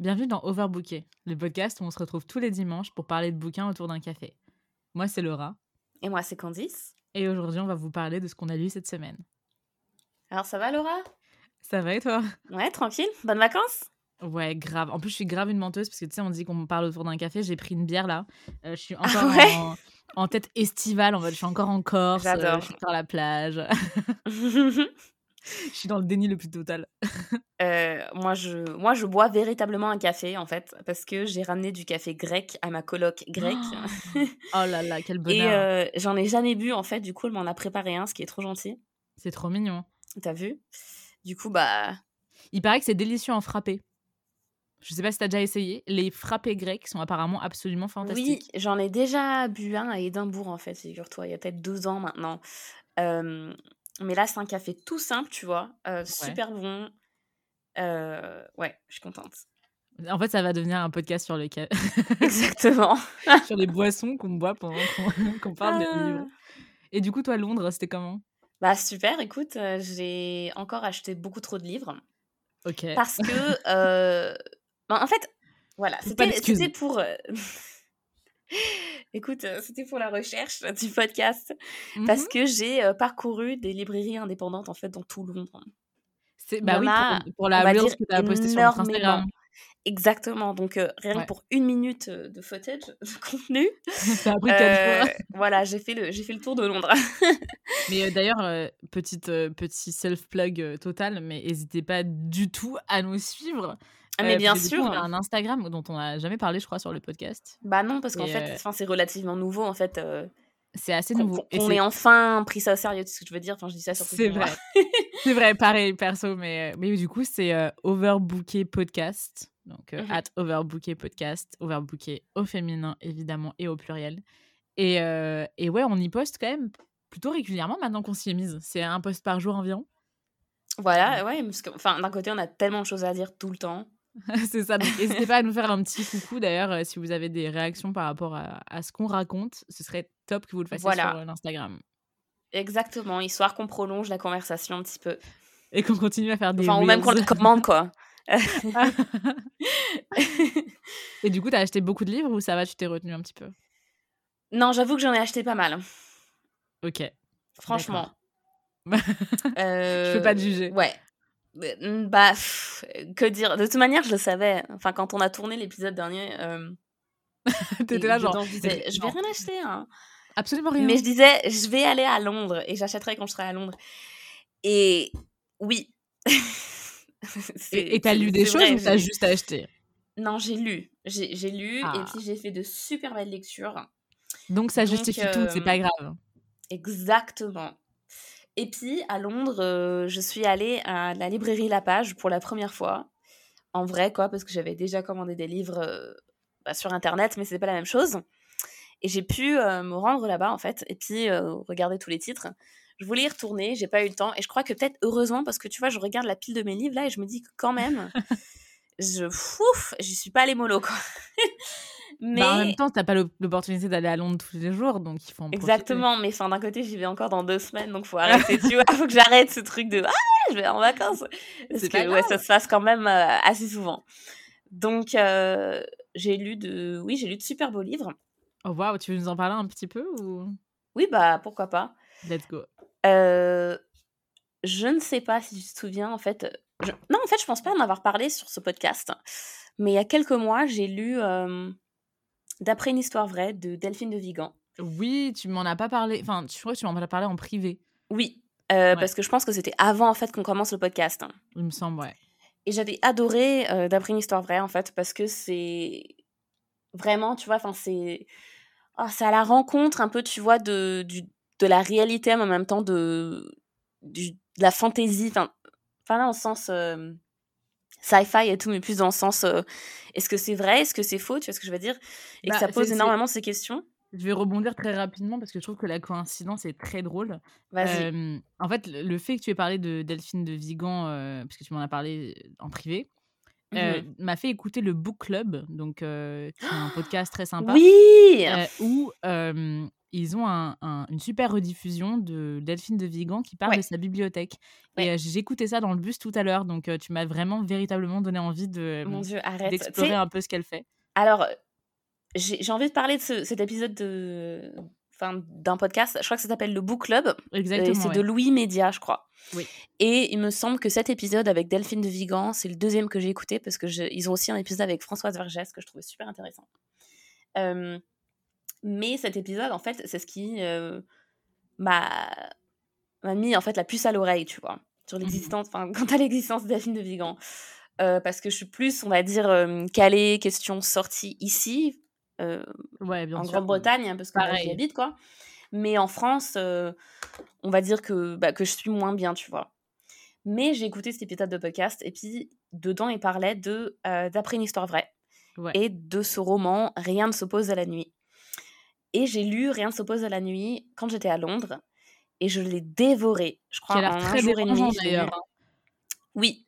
Bienvenue dans Overbooké, le podcast où on se retrouve tous les dimanches pour parler de bouquins autour d'un café. Moi, c'est Laura. Et moi, c'est Candice. Et aujourd'hui, on va vous parler de ce qu'on a lu cette semaine. Alors, ça va, Laura? Ça va et toi? Ouais, tranquille. Bonnes vacances? Ouais, grave. En plus, je suis grave une menteuse parce que tu sais, on dit qu'on parle autour d'un café. J'ai pris une bière là. Euh, je suis Ah encore ouais? en, en tête estivale. En je suis encore en Corse. euh, J'adore. je suis sur la plage. je suis dans le déni le plus total. Euh, moi, je, moi, je bois véritablement un café, en fait, parce que j'ai ramené du café grec à ma coloc grecque. Oh là là, quel Et bonheur. euh, j'en ai jamais bu, en fait. Du coup, elle m'en a préparé un, ce qui est trop gentil. C'est trop mignon. T'as vu? Du coup, bah... Il paraît que c'est délicieux en frappé. Je sais pas si t'as déjà essayé. Les frappés grecs sont apparemment absolument Oui, fantastiques. j'en ai déjà bu un à Édimbourg, en fait, figure-toi. Il y a peut-être deux ans maintenant. Euh, mais là, c'est un café tout simple, tu vois. euh, super bon. Euh, ouais, je suis contente. En fait, ça va devenir un podcast sur, le Exactement. sur les boissons qu'on boit pendant qu'on parle de Ah. livres. Et du coup, toi, Londres, c'était comment? Bah super, écoute, euh, j'ai encore acheté beaucoup trop de livres Ok. parce que, ben, en fait, voilà, Pas c'était pour, écoute, euh, c'était pour la recherche du podcast parce Mhm. que j'ai euh, parcouru des librairies indépendantes en fait dans tout Londres. C'est- Bah oui, a, pour, pour la dire, que tu as postée sur notre. Instagram. Exactement, donc euh, rien Ouais. que pour une minute de footage, de contenu, Ça a pris quatre euh, fois. voilà, j'ai fait le j'ai fait le tour de Londres. Mais d'ailleurs, petite, petit self-plug euh, total, mais n'hésitez pas du tout à nous suivre. Ah, mais Euh, bien coup, sûr. on a un Instagram dont on n'a jamais parlé, je crois, sur le podcast. Bah non, parce qu'en fait, euh, c'est relativement nouveau en fait. euh, C'est assez nouveau. C'est- ait enfin pris ça au sérieux, tu sais ce que je veux dire? Enfin, je dis ça surtout C'est vrai. c'est vrai, pareil, perso. Mais, euh, mais du coup, c'est euh, Overbooké Podcast. Donc, euh, Mhm. at Overbooké Podcast. Overbooké au féminin, évidemment, et au pluriel. Et, et ouais, on y poste quand même plutôt régulièrement maintenant qu'on s'y est mise. C'est un post par jour environ. Voilà, ouais, parce que, enfin, d'un côté, on a tellement de choses à dire tout le temps. c'est ça. Donc, n'hésitez pas à nous faire un petit coucou. D'ailleurs, euh, si vous avez des réactions par rapport à, à ce qu'on raconte, ce serait top que vous le fassiez Voilà. sur euh, l'Instagram. Exactement, histoire qu'on prolonge la conversation un petit peu. Et qu'on continue à faire des Enfin, ou même qu'on le commande, quoi. Et du coup, t'as acheté beaucoup de livres ou ça va, tu t'es retenu un petit peu? Non, j'avoue que j'en ai acheté pas mal. Ok. Franchement. Je peux pas te Euh, juger. Ouais. Bah, pff, que dire? De toute manière, je le savais. Enfin, quand on a tourné l'épisode dernier, euh, T'étais là, genre. je vais non, rien acheter. Hein. Absolument rien. Mais je disais, je vais aller à Londres et j'achèterai quand je serai à Londres. Et oui. Et t'as lu des choses vrai, ou t'as juste acheté? Non, j'ai lu. J'ai lu Ah. et puis j'ai fait de super belles lectures. Donc ça Donc, justifie tout, c'est euh, pas grave. Exactement. Et puis, à Londres, euh, je suis allée à la librairie La Page pour la première fois. En vrai, quoi, parce que j'avais déjà commandé des livres euh, bah, sur Internet, mais c'était pas la même chose. Et j'ai pu euh, me rendre là-bas, en fait, et puis regarder tous les titres. Je voulais y retourner, j'ai pas eu le temps. Et je crois que peut-être heureusement, parce que tu vois, je regarde la pile de mes livres là et je me dis que quand même, je, j'y suis pas allée mollo, quoi. Mais Bah, en même temps, t'as pas l'op- l'opportunité d'aller à Londres tous les jours, donc il faut en profiter. Exactement, mais enfin, d'un côté, j'y vais encore dans deux semaines, donc faut arrêter, tu vois, faut que j'arrête ce truc de ah, je vais en vacances. Parce que ouais, ça se passe quand même euh, assez souvent. Donc, euh, j'ai lu de, oui, j'ai lu de super beaux livres. Oh waouh, tu veux nous en parler un petit peu ou? Oui, bah pourquoi pas. Let's go. Euh, je ne sais pas si tu te souviens, en fait. je- Non, en fait, je pense pas en avoir parlé sur ce podcast, mais il y a quelques mois, j'ai lu euh, D'après une histoire vraie de Delphine de Vigan. Oui, tu m'en as pas parlé. Enfin, je crois que tu m'en as parlé en privé, Oui, euh, Ouais. parce que je pense que c'était avant en fait qu'on commence le podcast. il me semble, ouais. Et j'avais adoré euh, d'après une histoire vraie en fait parce que c'est vraiment, tu vois, enfin c'est ah, c'est à la rencontre un peu, tu vois, de du, de la réalité mais en même temps de du, de la fantaisie, enfin enfin là en sens euh, sci-fi et tout, mais plus dans le sens euh, est-ce que c'est vrai, est-ce que c'est faux, tu vois ce que je veux dire, et Bah, que ça c'est- pose énormément ces questions. Je vais rebondir très rapidement parce que je trouve que la coïncidence est très drôle. Vas-y. Euh, en fait, le fait que tu aies parlé de Delphine de Vigan, euh, parce que tu m'en as parlé en privé, euh, Mhm. m'a fait écouter le Book Club, donc euh, qui est un podcast très sympa. Oui. euh, où euh, ils ont un, un- une super rediffusion de Delphine de Vigan qui parle Ouais. de sa bibliothèque. Ouais. Et euh, écouté ça dans le bus tout à l'heure, donc euh, tu m'as vraiment véritablement donné envie de Mon Dieu, arrête. Tu d'explorer un peu ce qu'elle fait. alors, j'ai j'ai envie de parler de ce- cet épisode de, enfin, d'un podcast. Je crois que ça s'appelle le Book Club. et Exactement. c'est ouais. de Louis Média, je crois. Oui. Et il me semble que cet épisode avec Delphine de Vigan, c'est le deuxième que j'ai écouté parce que je- ils ont aussi un épisode avec Françoise Vergès que je trouvais super intéressant. Euh, mais cet épisode, en fait, c'est ce qui euh, m'a mis en fait la puce à l'oreille, tu vois, sur Mhm. l'existence, enfin, quant à l'existence Delphine de Vigan. Euh, parce que je suis plus, on va dire, euh, calée, question sortie ici, Ouais, bien en. Grande-Bretagne, hein, parce que j'y habite, quoi. Mais en France, on va dire que, bah, que je suis moins bien, tu vois. Mais j'ai écouté cet épisode de podcast, et puis dedans, il parlait d'après une histoire vraie, Ouais. et de ce roman Rien ne s'oppose à la nuit. Et j'ai lu Rien ne s'oppose à la nuit quand j'étais à Londres, et je l'ai dévoré, je crois, en un très jour et demi. hein. Oui,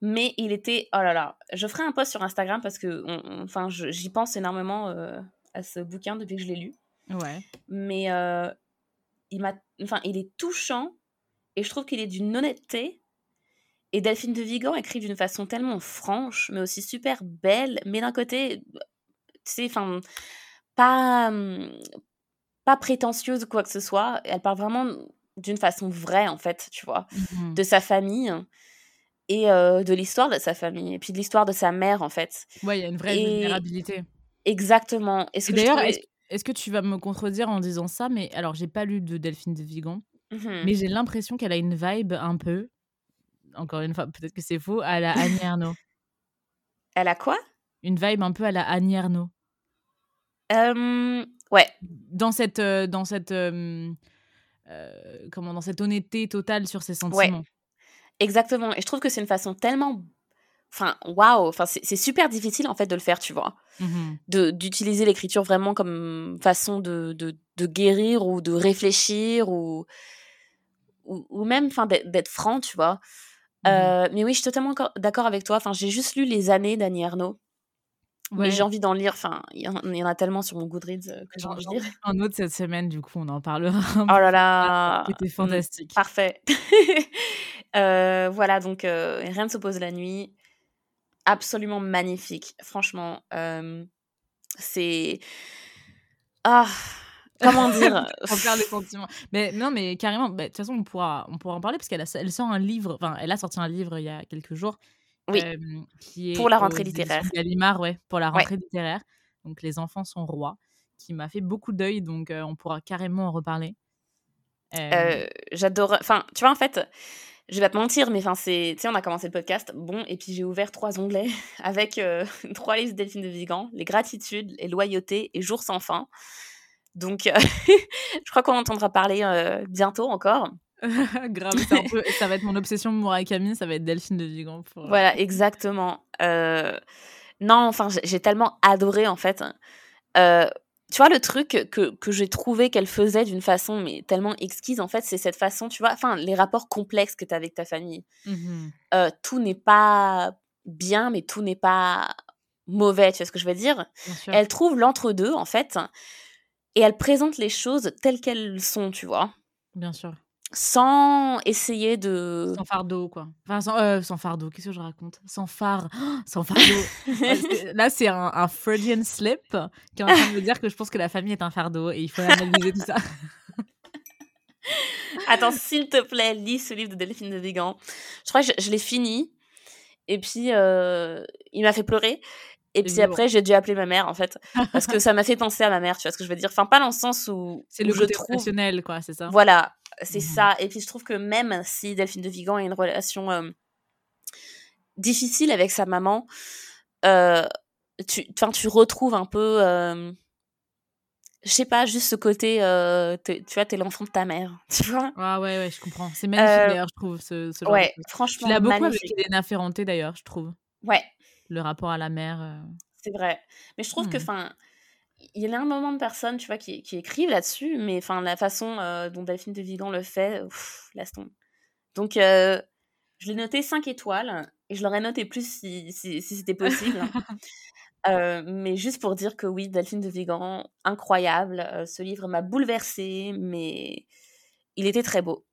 mais il était. Oh là là, je ferai un post sur Instagram parce que enfin, j'y pense énormément euh, à ce bouquin depuis que je l'ai lu. Ouais. Mais euh, il m'a. Enfin, il est touchant et je trouve qu'il est d'une honnêteté. Et Delphine de Vigan écrit d'une façon tellement franche, mais aussi super belle, mais d'un côté, tu sais, enfin, pas, pas prétentieuse ou quoi que ce soit. Elle parle vraiment d'une façon vraie, en fait, tu vois Mhm. de sa famille et euh, de l'histoire de sa famille et puis de l'histoire de sa mère en fait. Ouais, il y a une vraie Et- vulnérabilité. Exactement. Et ce Et que d'ailleurs, trouvais- est-ce est-ce que tu vas me contredire en disant ça Mais alors, j'ai pas lu de Delphine de Vigan, Mhm. mais j'ai l'impression qu'elle a une vibe un peu, encore une fois, peut-être que c'est faux, à la Annie Ernaux. Elle a quoi? Une vibe un peu à la Annie Ernaux. Euh, Ouais. Dans cette, euh, dans cette, euh, comment, dans cette honnêteté totale sur ses sentiments. Exactement. Et je trouve que c'est une façon tellement. Enfin, waouh. Enfin, c'est super difficile en fait de le faire, tu vois. De- D'utiliser l'écriture vraiment comme façon de, de, de guérir ou de réfléchir ou, ou, ou même enfin, d'être franc, tu vois. Euh, mais oui, je suis totalement d'accord avec toi. Enfin, j'ai juste lu les années d'Annie Ernaux. Ouais. Mais j'ai envie d'en lire. Enfin, il y, en- il y en a tellement sur mon Goodreads euh, que j'ai envie de lire. un autre cette semaine, du coup, on en parlera. Oh là là. C'était Mm, fantastique. Parfait. Euh, voilà, donc euh, Rien ne s'oppose la nuit. Absolument magnifique. Franchement, c'est. Ah, comment dire? On perd les sentiments. Mais non, mais carrément, bah, de toute façon, on pourra, on pourra en parler parce qu'elle a, elle sort un livre, enfin, elle a sorti un livre il y a quelques jours. Oui. qui est Pour la rentrée littéraire. Gallimard, ouais, pour la Ouais. rentrée littéraire. Donc, Les enfants sont rois, qui m'a fait beaucoup d'œil, donc on pourra carrément en reparler. J'adore. Enfin, tu vois, en fait, je vais pas te mentir, mais enfin, c'est. Tu sais, on a commencé le podcast. Bon, et puis j'ai ouvert trois onglets avec euh, trois listes de Delphine de Vigan les gratitudes, les loyautés et jours sans fin. Donc, euh, je crois qu'on entendra parler euh, bientôt encore. Grave, c'est un peu- ça va être mon obsession Murakami, ça va être Delphine de Vigan. Pour, euh, Voilà, exactement. Euh, Non, enfin, j'ai tellement adoré, en fait. Euh, tu vois, le truc que, que j'ai trouvé qu'elle faisait d'une façon mais tellement exquise, en fait, c'est cette façon, tu vois, enfin, les rapports complexes que tu as avec ta famille. Euh, tout n'est pas bien, mais tout n'est pas mauvais, tu vois ce que je veux dire? Elle trouve l'entre-deux, en fait, et elle présente les choses telles qu'elles sont, tu vois, Bien sûr. Sans essayer de... Sans fardeau, quoi. Enfin, sans, euh, sans fardeau, qu'est-ce que je raconte? Sans phare. sans fardeau. Là, c'est un, un Freudian slip qui est en train de me dire que je pense que la famille est un fardeau et il faut analyser tout ça. Attends, s'il te plaît, lis ce livre de Delphine de Vigan. Je crois que je, je l'ai fini. Et puis, euh, il m'a fait pleurer. Et puis après, j'ai dû appeler ma mère, en fait. Parce que ça m'a fait penser à ma mère, tu vois ce que je veux dire? Enfin, pas dans le sens où, C'est où le je côté trouve... quoi, c'est ça? Voilà, c'est Mhm. ça. Et puis, je trouve que même si Delphine de Vigan a une relation euh, difficile avec sa maman, euh, tu, tu retrouves un peu... euh, je sais pas, juste ce côté... euh, tu vois, t'es l'enfant de ta mère, tu vois? Ah ouais, ouais, je comprends. C'est magnifique, Euh, d'ailleurs, je trouve, ce, ce genre Ouais, de franchement, Tu l'as beaucoup magnifique. avec Elena Ferrante, d'ailleurs, je trouve. Ouais, Le rapport à la mère. C'est vrai. Mais je trouve que, Hmm. enfin, il y a énormément de personnes, tu vois, qui, qui écrivent là-dessus, mais enfin, la façon euh, dont Delphine de Vigan le fait, pff, laisse tomber. Donc, euh, je l'ai noté 5 étoiles, et je l'aurais noté plus si, si, si c'était possible. Euh, mais juste pour dire que oui, Delphine de Vigan, incroyable. Ce livre m'a bouleversée, mais il était très beau.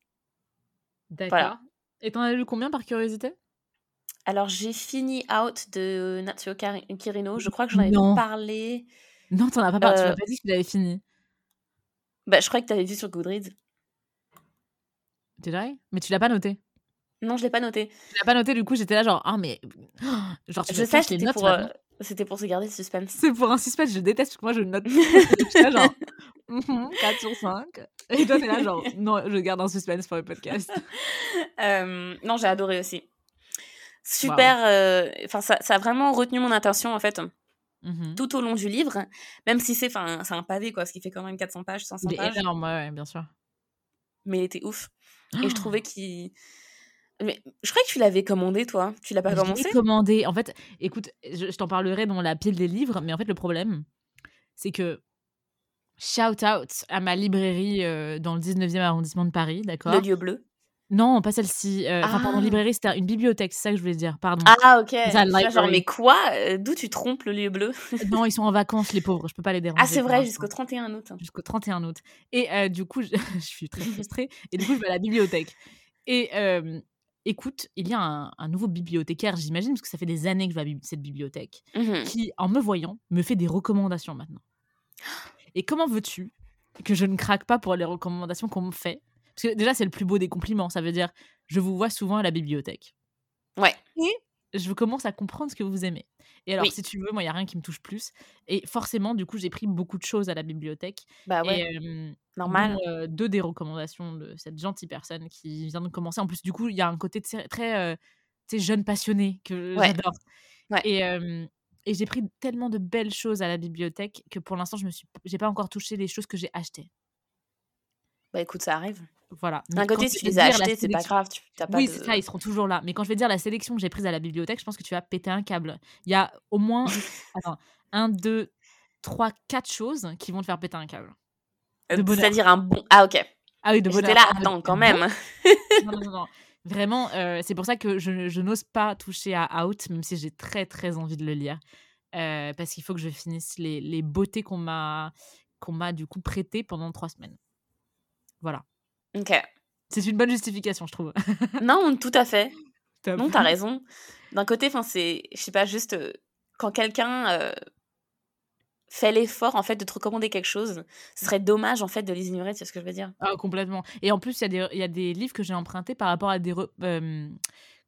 D'accord. Voilà. Et t'en as lu combien par curiosité? Alors, j'ai fini Out de Natsuo Kirino. Je crois que j'en avais parlé. Non, t'en as pas parlé. Tu m'as pas dit que tu l'avais fini. Bah, je crois que t'avais vu sur Goodreads. T'es vrai Mais tu l'as pas noté Non, je l'ai pas noté. Tu l'as pas noté, du coup, j'étais là genre, ah, mais. Genre, tu je sais, c'était pour, euh, c'était pour se garder le suspense. C'est pour un suspense, je déteste, que moi, je note. suis là genre, 4 mm-hmm, sur 5. Et toi, t'es là genre, non, je garde un suspense pour le podcast. euh, non, j'ai adoré aussi. Super. Euh, enfin, ça, ça a vraiment retenu mon attention, en fait. Mmh tout au long du livre, même si c'est un pavé, quoi, ce qui fait quand même 400 pages, 500 pages. énorme, ouais, bien sûr. Mais il était ouf. Et je trouvais qu'il. Mais je crois que tu l'avais commandé, toi. Tu l'as pas je commencé? commandé. En fait, écoute, je, t'en parlerai dans la pile des livres, mais en fait, le problème, c'est que. Shout out à ma librairie euh, dans le 19e arrondissement de Paris, d'accord? Le lieu bleu. Non, pas celle-ci. Euh, enfin, pardon, ah. librairie, c'était une bibliothèque, c'est ça que je voulais dire, pardon. Ah, ok. genre, mais quoi? Euh, D'où tu trompes le lieu bleu? Non, ils sont en vacances, les pauvres, je peux pas les déranger. Ah, c'est vrai, jusqu'au 31 août. Jusqu'au 31 août. Et euh, du coup, je... suis très frustrée. Et du coup, je vais à la bibliothèque. Et écoute, il y a un, nouveau bibliothécaire, j'imagine, parce que ça fait des années que je vais à cette bibliothèque, mmh qui, en me voyant, me fait des recommandations maintenant. Et comment veux-tu que je ne craque pas pour les recommandations qu'on me fait? Parce que déjà, c'est le plus beau des compliments. Ça veut dire, je vous vois souvent à la bibliothèque. Ouais. Et je commence à comprendre ce que vous aimez. Et alors, si tu veux, moi, il n'y a rien qui me touche plus. Et forcément, du coup, j'ai pris beaucoup de choses à la bibliothèque. Bah ouais. Normal. Euh, deux des recommandations de cette gentille personne qui vient de commencer. En plus, du coup, il y a un côté très, euh, jeune passionné que j'adore. Ouais. Et, et j'ai pris tellement de belles choses à la bibliothèque que pour l'instant, je me suis, pas encore touché les choses que j'ai achetées. Bah écoute, ça arrive. Voilà. D'un côté, si tu les as achetés, c'est pas grave. Tu, as pas oui, c'est ça, ils seront toujours là. Mais quand je vais dire la sélection que j'ai prise à la bibliothèque, je pense que tu vas péter un câble. Il y a au moins attends, un, deux, trois, quatre choses qui vont te faire péter un câble. Euh, c'est-à-dire un bon. Ah, ok. Ah oui, de bonheur. J'étais là, attends, quand même. non, non, non, Vraiment, euh, c'est pour ça que je, je n'ose pas toucher à Out, même si j'ai très, très envie de le lire. Euh, parce qu'il faut que je finisse les, les beautés qu'on m'a qu'on m'a du coup prêtées pendant trois semaines. Voilà. Ok. C'est une bonne justification, je trouve. non, tout à fait. Non, t'as raison. D'un côté, enfin, c'est, je sais pas, juste euh, quand quelqu'un euh, fait l'effort en fait de te recommander quelque chose, ce serait dommage en fait de les ignorer, c'est ce que je veux dire? Ah, complètement. Et en plus, il y, y, a des livres que j'ai empruntés par rapport à des. Euh,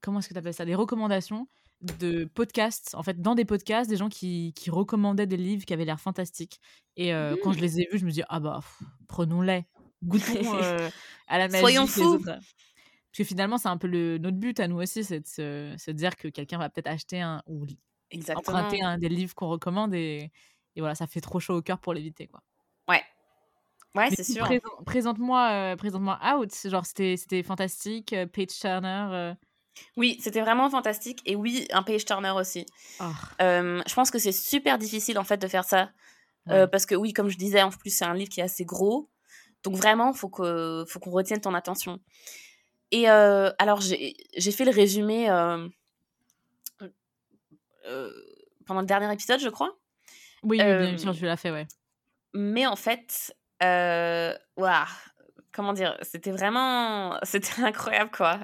comment est-ce que tu appelles ça? Des recommandations de podcasts, en fait, dans des podcasts, des gens qui, qui recommandaient des livres qui avaient l'air fantastiques. Et quand je mmh. les ai vus, je me dis, ah bah, prenons-les goûtons euh, à la magie. Soyons fous. Parce que finalement, c'est un peu le, notre but à nous aussi, c'est de se, dire que quelqu'un va peut-être acheter un ou emprunter un des livres qu'on recommande et, et, voilà, ça fait trop chaud au cœur pour l'éviter, quoi. Ouais. Ouais, c'est sûr. présente-moi, euh, présente-moi Out. Genre, c'était, c'était fantastique. Euh, Page Turner. Oui, c'était vraiment fantastique. Et oui, un Page Turner aussi. Oh. je pense que c'est super difficile en fait de faire ça. parce que oui, comme je disais, en plus, c'est un livre qui est assez gros. Donc vraiment, faut que faut qu'on retienne ton attention. Et euh, alors j'ai fait le résumé euh, euh, pendant le dernier épisode, je crois. Oui, bien sûr, tu l'as fait, ouais. Mais en fait, waouh, comment dire, c'était vraiment, c'était incroyable quoi.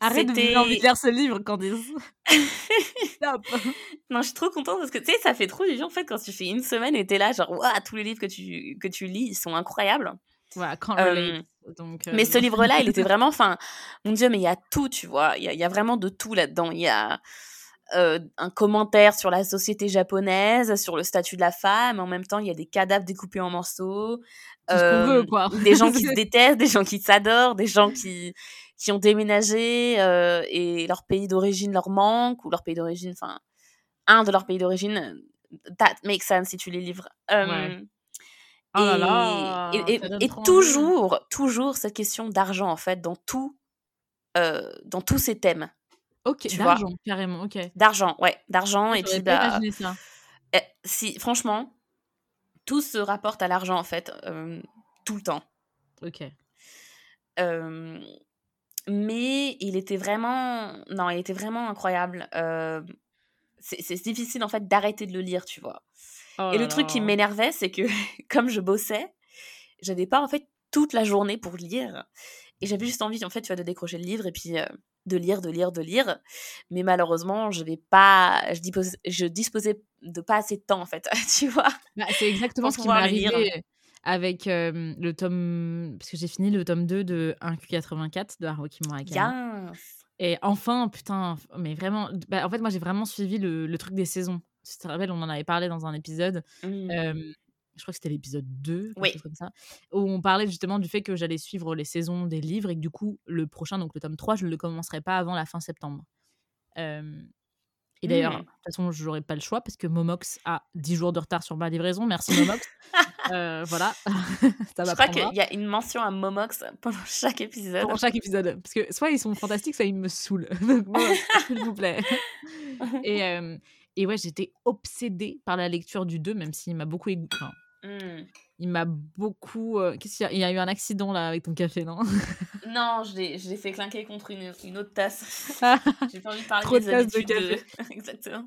Arrête de me envie de lire ce livre, Candice. Non, je suis trop contente parce que tu sais, ça fait trop du bien en fait quand tu fais une semaine et t'es là, genre, waouh, tous les livres que tu, que tu lis, ils sont incroyables. Ouais, can't relate. Donc, euh, Mais ce livre-là, il était vraiment, enfin, mon Dieu, mais il y a tout, tu vois. Il y a, y a, vraiment de tout là-dedans. Il y a euh, un commentaire sur la société japonaise, sur le statut de la femme. En même temps, il y a des cadavres découpés en morceaux. Euh, veut, quoi. des gens qui se détestent, des gens qui s'adorent, des gens qui qui ont déménagé euh, et leur pays d'origine leur manque ou leur pays d'origine, enfin un de leur pays d'origine, that makes sense si tu les livres. Euh, oh là là, et, et, toujours, toujours cette question d'argent en fait dans tout, euh, dans tous ces thèmes. Ok, d'argent carrément, ok. D'argent, ouais, d'argent et puis bah, ça. Eh, si franchement, tout se rapporte à l'argent en fait, tout le temps. Ok. Euh, mais il était vraiment non il était vraiment incroyable euh, c'est difficile en fait d'arrêter de le lire, tu vois. Oh et le truc qui m'énervait, c'est que comme je bossais, j'avais pas en fait toute la journée pour lire. Et j'avais juste envie, en fait, tu vois, de décrocher le livre et puis euh, de lire, de lire, de lire. Mais malheureusement, je vais pas, je disposais, je disposais de pas assez de temps, en fait, tu vois. Bah, c'est exactement ce qui m'est arrivé avec euh, le tome. Parce que j'ai fini le tome 2 de 1Q84 de Haruki Murakami. Yes. Et enfin, putain, mais vraiment. Bah, en fait, moi, j'ai vraiment suivi le, le truc des saisons. Tu te rappelles, on en avait parlé dans un épisode. Mm. euh, je crois que c'était l'épisode 2, quelque Oui. chose comme ça, où on parlait justement du fait que j'allais suivre les saisons des livres et que du coup, le prochain, donc le tome 3, je ne le commencerai pas avant la fin septembre. Euh, et d'ailleurs, Mm. de toute façon, je n'aurai pas le choix parce que Momox a 10 jours de retard sur ma livraison. Merci Momox. Euh, voilà, ça Je crois qu'il y a une mention à Momox pendant chaque épisode. Pour chaque épisode. Parce que soit ils sont fantastiques, soit ils me saoulent. Donc, s'il vous plaît. Et, euh, et ouais, j'étais obsédée par la lecture du 2, même s'il m'a beaucoup égou- enfin, Mm. il m'a beaucoup. euh, Qu'est-ce qu'il y a? Il y a eu un accident là avec ton café, non? Non, je l'ai je l'ai fait clinquer contre une, une autre tasse. J'ai pas envie de parler Trop de des tasses de café. Exactement.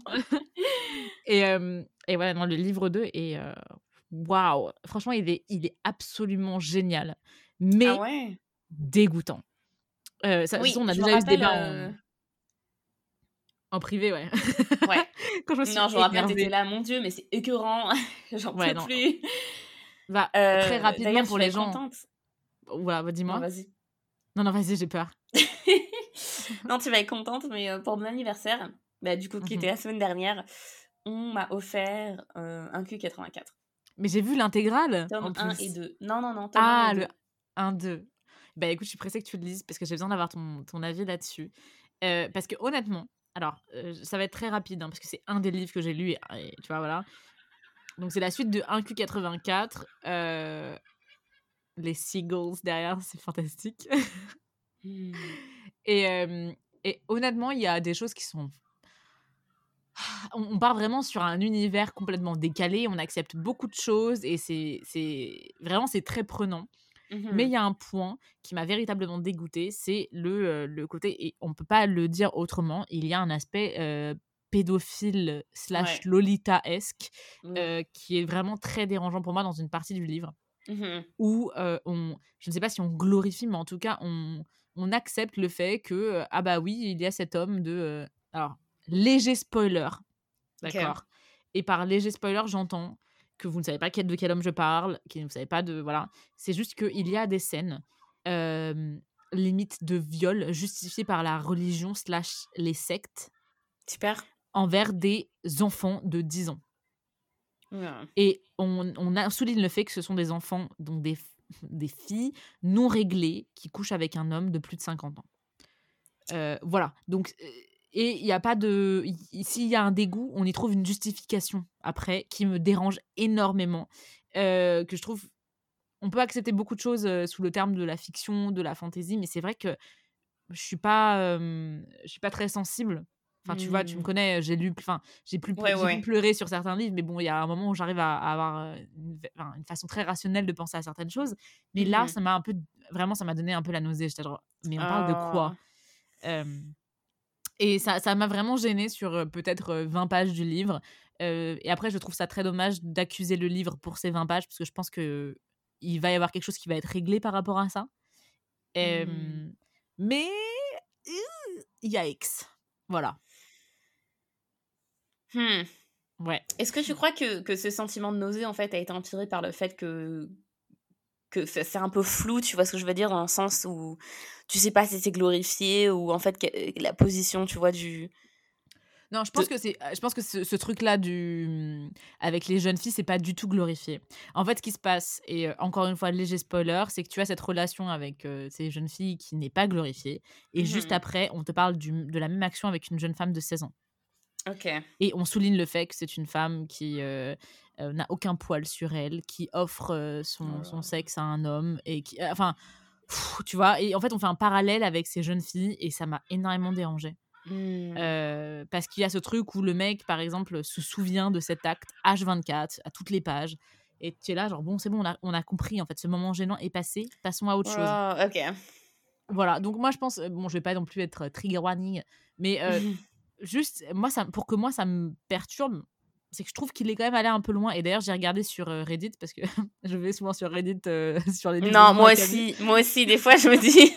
et, euh, et voilà, non, le livre 2 est. euh, Waouh Franchement, il est, il est absolument génial. Mais Ah ouais? dégoûtant. Euh, ça, Oui, on a déjà eu ce débat euh, en, en privé, ouais. Ouais. Quand je me suis Non, je me rappelle, t'étais là, mon dieu, mais c'est écœurant. J'en Ouais, peux non. plus. Va Euh, très rapidement pour tu vas les être gens. contente. Voilà, bah, dis-moi. Non, vas-y. non, non, vas-y, j'ai peur. non, tu vas être contente, mais pour mon anniversaire, bah, du coup, qui Mhm. était la semaine dernière, on m'a offert un Q84. Mais j'ai vu l'intégrale. Tome en 1 plus. et 2. Non, non, non, tome 1 Ah, et 2. le 1-2. Bah écoute, je suis pressée que tu le lises parce que j'ai besoin d'avoir ton, ton avis là-dessus. Euh, parce que honnêtement, alors euh, ça va être très rapide hein, parce que c'est un des livres que j'ai lu et, et tu vois, voilà. Donc c'est la suite de 1Q84. euh, les Seagulls derrière, c'est fantastique. Hmm. Et, et honnêtement, il y a des choses qui sont. On, part vraiment sur un univers complètement décalé, on accepte beaucoup de choses et c'est vraiment c'est très prenant. Mais il y a un point qui m'a véritablement dégoûté, c'est le, euh, le côté, et on peut pas le dire autrement, il y a un aspect euh, pédophile slash Ouais. lolita-esque Oui. euh, qui est vraiment très dérangeant pour moi dans une partie du livre Mhm. où euh, on, je ne sais pas si on glorifie, mais en tout cas, on, on accepte le fait que, ah bah oui, il y a cet homme de... alors, léger spoiler, d'accord Et par léger spoiler, j'entends que vous ne savez pas de quel homme je parle, que vous ne savez pas de... Voilà. C'est juste qu'il y a des scènes, euh, limite de viol, justifiées par la religion slash les sectes, Super. envers des enfants de 10 ans. Ouais. Et on, on a, souligne le fait que ce sont des enfants, donc des, des filles non réglées qui couchent avec un homme de plus de 50 ans. Euh, voilà. Donc, euh, et il n'y a pas de. S'il y a un dégoût, on y trouve une justification après qui me dérange énormément. euh, que je trouve. On peut accepter beaucoup de choses euh, sous le terme de la fiction, de la fantaisie, mais c'est vrai que je suis pas, euh, je suis pas très sensible. Enfin, tu vois, tu me Hmm. connais, j'ai lu, enfin, j'ai plus, Ouais, j'ai ouais. plus pleuré sur certains livres, mais bon, il y a un moment où j'arrive à, à avoir euh, une, façon très rationnelle de penser à certaines choses. Mais là, Mhm. ça m'a un peu, vraiment, ça m'a donné un peu la nausée. J'étais genre, mais on parle de quoi? Ah. Euh, Et ça, ça m'a vraiment gênée sur peut-être euh, 20 pages du livre. Euh, et après, je trouve ça très dommage d'accuser le livre pour ces 20 pages, parce que je pense que il va y avoir quelque chose qui va être réglé par rapport à ça. Euh, Mhm. Mais, yikes. Voilà. Hmm. Ouais. Est-ce que tu crois que, que ce sentiment de nausée, en fait, a été empiré par le fait que, que c'est un peu flou, tu vois ce que je veux dire, dans le sens où tu sais pas si c'est glorifié ou, en fait, que- la position, tu vois, du... Non, je pense De- que c'est, je pense que ce, ce truc-là du avec les jeunes filles, c'est pas du tout glorifié. En fait, ce qui se passe, et euh, encore une fois léger spoiler, c'est que tu as cette relation avec euh, ces jeunes filles qui n'est pas glorifiée, et juste Mhm. après, on te parle du- de la même action avec une jeune femme de 16 ans, Et on souligne le fait que c'est une femme qui euh, euh, n'a aucun poil sur elle, qui offre euh, son, son sexe à un homme, et qui, enfin, pff, tu vois, et en fait, on fait un parallèle avec ces jeunes filles, et ça m'a énormément dérangée. Euh, parce qu'il y a ce truc où le mec, par exemple, se souvient de cet acte H24 à toutes les pages. Et tu es là, genre, bon, c'est bon, on a, on a compris, en fait, ce moment gênant est passé, passons à autre chose. Oh, ok. Voilà, donc moi, je pense, bon, je vais pas non plus être trigger warning, mais euh, juste, moi, ça, pour que moi, ça me perturbe, c'est que je trouve qu'il est quand même allé un peu loin. Et d'ailleurs, j'ai regardé sur Reddit parce que je vais souvent sur Reddit sur les. Non, moi aussi, moi aussi. Des fois, je me dis, tu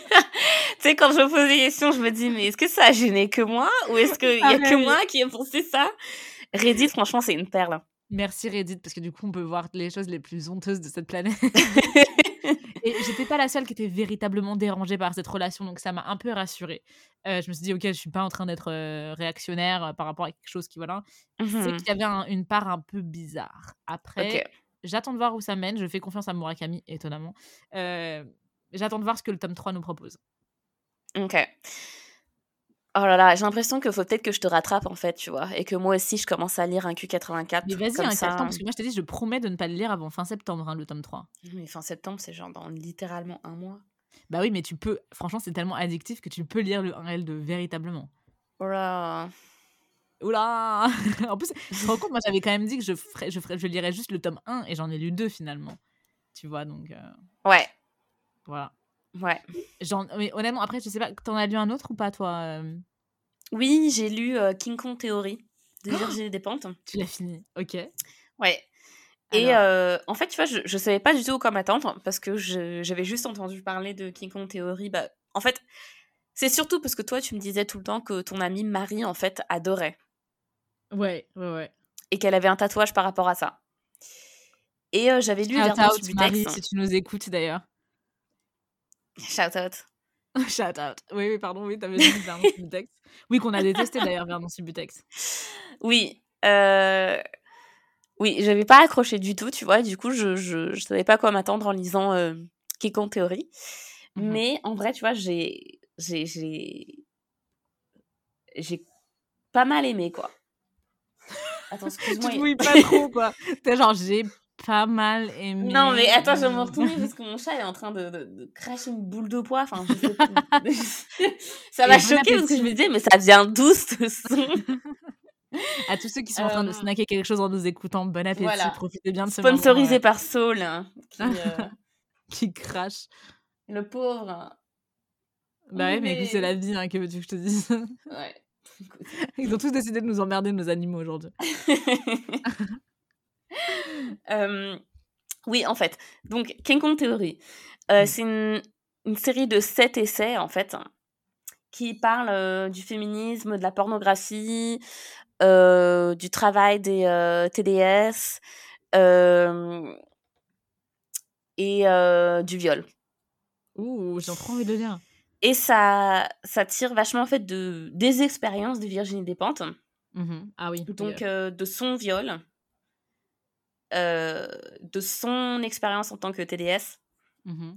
sais, quand je me pose des questions, je me dis, mais est-ce que ça a gêné que moi ou est-ce qu'il y a que moi qui ai pensé ça? Reddit, franchement, c'est une perle. Merci Reddit parce que du coup, on peut voir les choses les plus honteuses de cette planète. Et j'étais pas la seule qui était véritablement dérangée par cette relation, donc ça m'a un peu rassurée. Euh, je me suis dit, ok, je suis pas en train d'être euh, réactionnaire euh, par rapport à quelque chose qui, voilà. C'est mmh qu'il y avait une part un peu bizarre. Après, j'attends de voir où ça mène. Je fais confiance à Murakami, étonnamment. j'attends de voir ce que le tome 3 nous propose. Ok. Oh là là, j'ai l'impression qu'il faut peut-être que je te rattrape en fait, tu vois, et que moi aussi je commence à lire un Q84. Mais vas-y, un ça... temps, parce que moi je te dis, je promets de ne pas le lire avant fin septembre, hein, le tome 3. Mais fin septembre, c'est genre dans littéralement un mois. Bah oui, mais tu peux, franchement, c'est tellement addictif que tu peux lire le 1L de véritablement. Oula. Oula En plus, tu te rends compte, moi j'avais quand même dit que je, ferais, je, ferais, je lirais juste le tome 1 et j'en ai lu deux finalement. Tu vois, donc. Euh, ouais. Voilà. Ouais. Genre, mais honnêtement, après, je sais pas, t'en as lu un autre ou pas, toi euh? Oui, j'ai lu euh, King Kong Theory de oh Virginie Despentes. Tu l'as fini, ok. Ouais. Et euh, en fait, tu vois, je, je savais pas du tout quoi m'attendre parce que j'avais juste entendu parler de King Kong Theory. Bah, en fait, c'est surtout parce que toi, tu me disais tout le temps que ton amie Marie, en fait, adorait. Ouais, ouais, ouais. Et qu'elle avait un tatouage par rapport à ça. Et j'avais lu Shout out, Marie, si tu nous écoutes d'ailleurs. Shout out. Shout out. Oui, oui, pardon, oui, t'avais dit Vernon Subutex. Oui, qu'on a détesté d'ailleurs, Vernon Subutex. Oui. Euh... Oui, j'avais pas accroché du tout, tu vois. Du coup, je, je, je savais pas quoi m'attendre en lisant euh, Kikon Theory. Mmh Mais en vrai, tu vois, j'ai. J'ai. J'ai pas mal aimé, quoi. Attends, excuse-moi. tu te pas trop, quoi. T'es genre, j'ai pas mal aimé. Non, mais attends, je vais me retourner parce que mon chat est en train de, de, cracher une boule de poids. Enfin, je sais pas. ça m'a choqué parce que je me disais, mais ça vient d'où ce son À tous ceux qui sont en train de euh, snacker quelque chose en nous écoutant, bon appétit, profitez bien de ce moment. Sponsorisé par Saul, hein, qui, euh, qui crache. Le pauvre. Bah ouais, mais, c'est la vie, hein, que veux-tu que je te dise? Ouais. Ils ont tous décidé de nous emmerder, nos animaux, aujourd'hui. oui, en fait. Donc, King Kong Theory. Euh, mmh. C'est une, une, série de sept essais, en fait, qui parlent euh, du féminisme, de la pornographie, euh, du travail des TDS et du viol. Ouh, j'ai trop envie de lire. Et ça, ça tire vachement en fait de, des expériences de Virginie Despentes. Mmh ah oui. Donc de son viol euh, de son expérience en tant que TDS mmh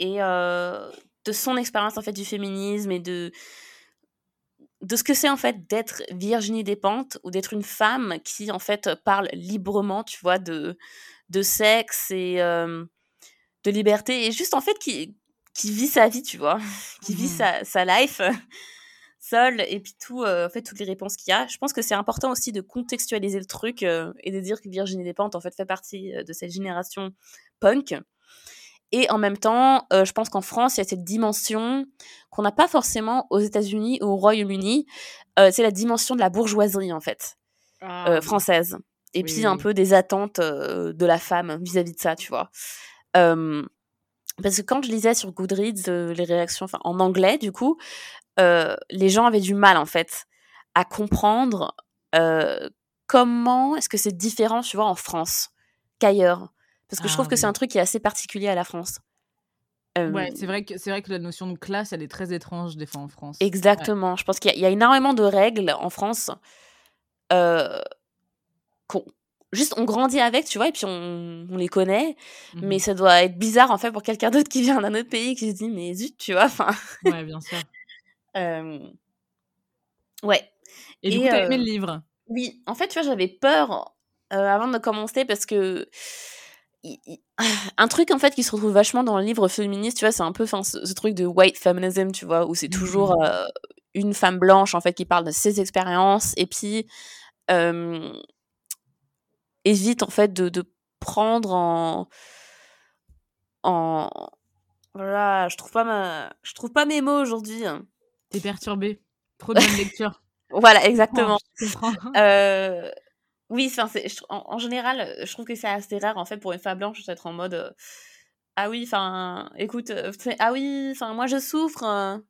et euh, de son expérience en fait du féminisme et de de ce que c'est en fait d'être Virginie Despentes ou d'être une femme qui en fait parle librement, tu vois, de de sexe et euh, de liberté et juste en fait qui qui vit sa vie, tu vois, qui vit mmh sa, sa life seul et puis tout euh, en fait toutes les réponses qu'il y a. Je pense que c'est important aussi de contextualiser le truc euh, et de dire que Virginie Despentes en fait fait partie euh, de cette génération punk. Et en même temps je pense qu'en France il y a cette dimension qu'on n'a pas forcément aux États-Unis ou au Royaume-Uni. C'est la dimension de la bourgeoisie en fait ah française. Et puis un peu des attentes de la femme vis-à-vis de ça tu vois. Parce que quand je lisais sur Goodreads les réactions enfin en anglais du coup euh, les gens avaient du mal en fait à comprendre euh, comment est-ce que c'est différent, tu vois, en France qu'ailleurs. Parce que je trouve ah que c'est un truc qui est assez particulier à la France. Ouais, c'est vrai que c'est vrai que la notion de classe, elle est très étrange des fois en France. Exactement. Je pense qu'il y, a énormément de règles en France. Euh, juste on grandit avec, tu vois, et puis on, les connaît. Mais mmh ça doit être bizarre en fait pour quelqu'un d'autre qui vient d'un autre pays qui se dit mais zut, tu vois. Enfin. Ouais, bien sûr. Ouais. Et, du coup, t'as aimé le livre? Oui, en fait, tu vois, j'avais peur avant de commencer parce que un truc en fait qui se retrouve vachement dans le livre féministe, tu vois, c'est un peu ce, ce, truc de white feminism, tu vois, où c'est toujours mmh. une femme blanche en fait qui parle de ses expériences et puis évite en fait de, de prendre en en voilà, je trouve pas ma je trouve pas mes mots aujourd'hui. T'es perturbé. Trop de bonne lecture. Voilà, exactement. euh, oui, en, en, général, je trouve que c'est assez rare en fait pour une femme blanche d'être en mode ah oui, enfin, écoute, ah oui, enfin, moi je souffre,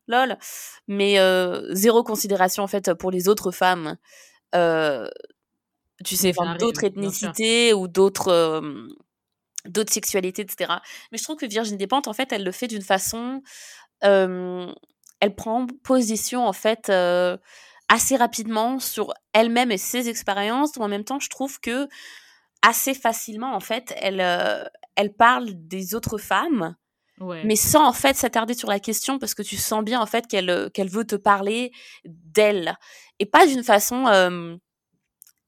lol, mais zéro considération en fait pour les autres femmes, tu sais, d'autres ethnicités ou d'autres d'autres sexualités, etc. Mais je trouve que Virginie Despentes, en fait, elle le fait d'une façon, elle prend position en fait assez rapidement sur elle-même et ses expériences. En même temps, je trouve que assez facilement, en fait, elle, elle parle des autres femmes, mais sans en fait s'attarder sur la question parce que tu sens bien en fait qu'elle qu'elle veut te parler d'elle et pas d'une façon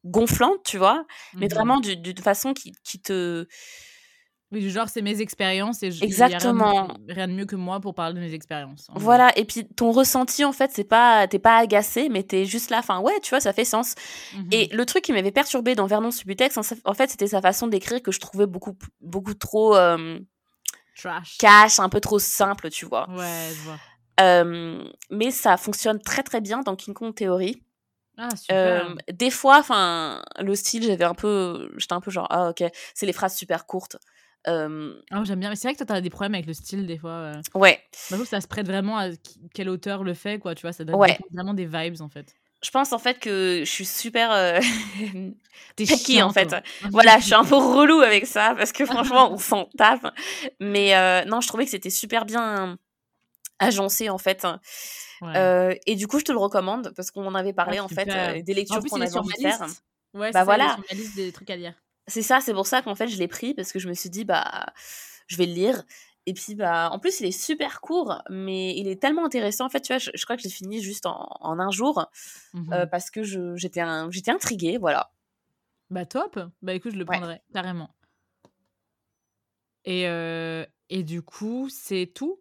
gonflante, tu vois, mais mmh vraiment d'une façon qui, qui te oui, du genre, c'est mes expériences et Exactement. Rien, de mieux que moi pour parler de mes expériences. Voilà, et puis ton ressenti, en fait, c'est pas, t'es pas agacé, mais t'es juste là, enfin, ouais, tu vois, ça fait sens. Et mmh le truc qui m'avait perturbé dans Vernon Subutex, en fait, c'était sa façon d'écrire que je trouvais beaucoup, beaucoup trop. Trash. Cash, un peu trop simple, tu vois. Ouais, je vois. mais ça fonctionne très très bien dans King Kong Theory. Ah, super. des fois, enfin, le style, j'avais un peu, j'étais un peu genre, ah ok, c'est les phrases super courtes. Ah, j'aime bien. Mais c'est vrai que toi, t'as des problèmes avec le style des fois. Ouais. Bah, ça se prête vraiment à quel auteur le fait, quoi. Tu vois, ça donne vraiment des vibes en fait. Je pense en fait que je suis super euh... picky en fait. voilà, je suis un peu relou avec ça parce que franchement, on s'en tape. Mais euh, non, je trouvais que c'était super bien agencé en fait. Euh, et du coup, je te le recommande parce qu'on en avait parlé ah, en fait euh, des lectures qu'on avait envie de faire. Ouais, bah voilà. Sur ma liste des trucs à lire. C'est ça, c'est pour ça qu'en fait je l'ai pris parce que je me suis dit bah je vais le lire. Et puis bah en plus il est super court, mais il est tellement intéressant. En fait, tu vois, je, crois que je l'ai fini juste en, un jour mmh euh, parce que j'étais j'étais intriguée, voilà. Bah top. Bah écoute, je le prendrai carrément. Et euh, et du coup, c'est tout?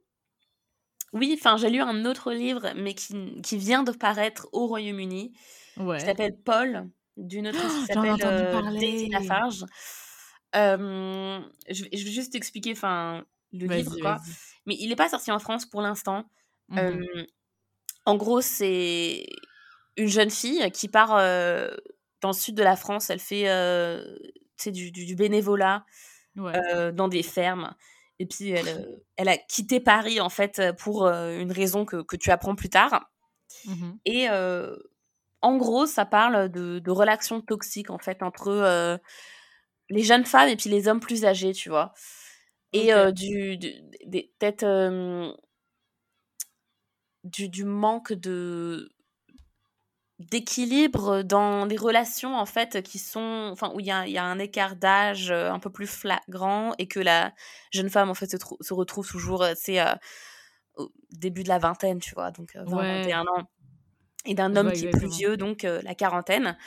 Oui, enfin j'ai lu un autre livre, mais qui, qui vient de paraître au Royaume-Uni. Ouais. Qui s'appelle Paul d'une autre qui s'appelle euh, Daisy Lafarge. Je, vais, juste expliquer enfin le livre quoi. Mais il n'est pas sorti en France pour l'instant. Mmh en gros, c'est une jeune fille qui part dans le sud de la France. Elle fait du, du, du, bénévolat dans des fermes. Et puis, elle, elle, a quitté Paris, en fait, pour une raison que, que tu apprends plus tard. Mmh et en gros, ça parle de, de relations toxiques, en fait, entre euh, les jeunes femmes et puis les hommes plus âgés, tu vois. Et euh, du, peut-être du, du, manque de d'équilibre dans les relations en fait qui sont enfin où il y a, y a, un écart d'âge euh, un peu plus flagrant et que la jeune femme en fait se, se retrouve toujours c'est au début de la vingtaine tu vois donc 20, 21 ans et d'un homme qui est plus vieux, donc euh, la quarantaine.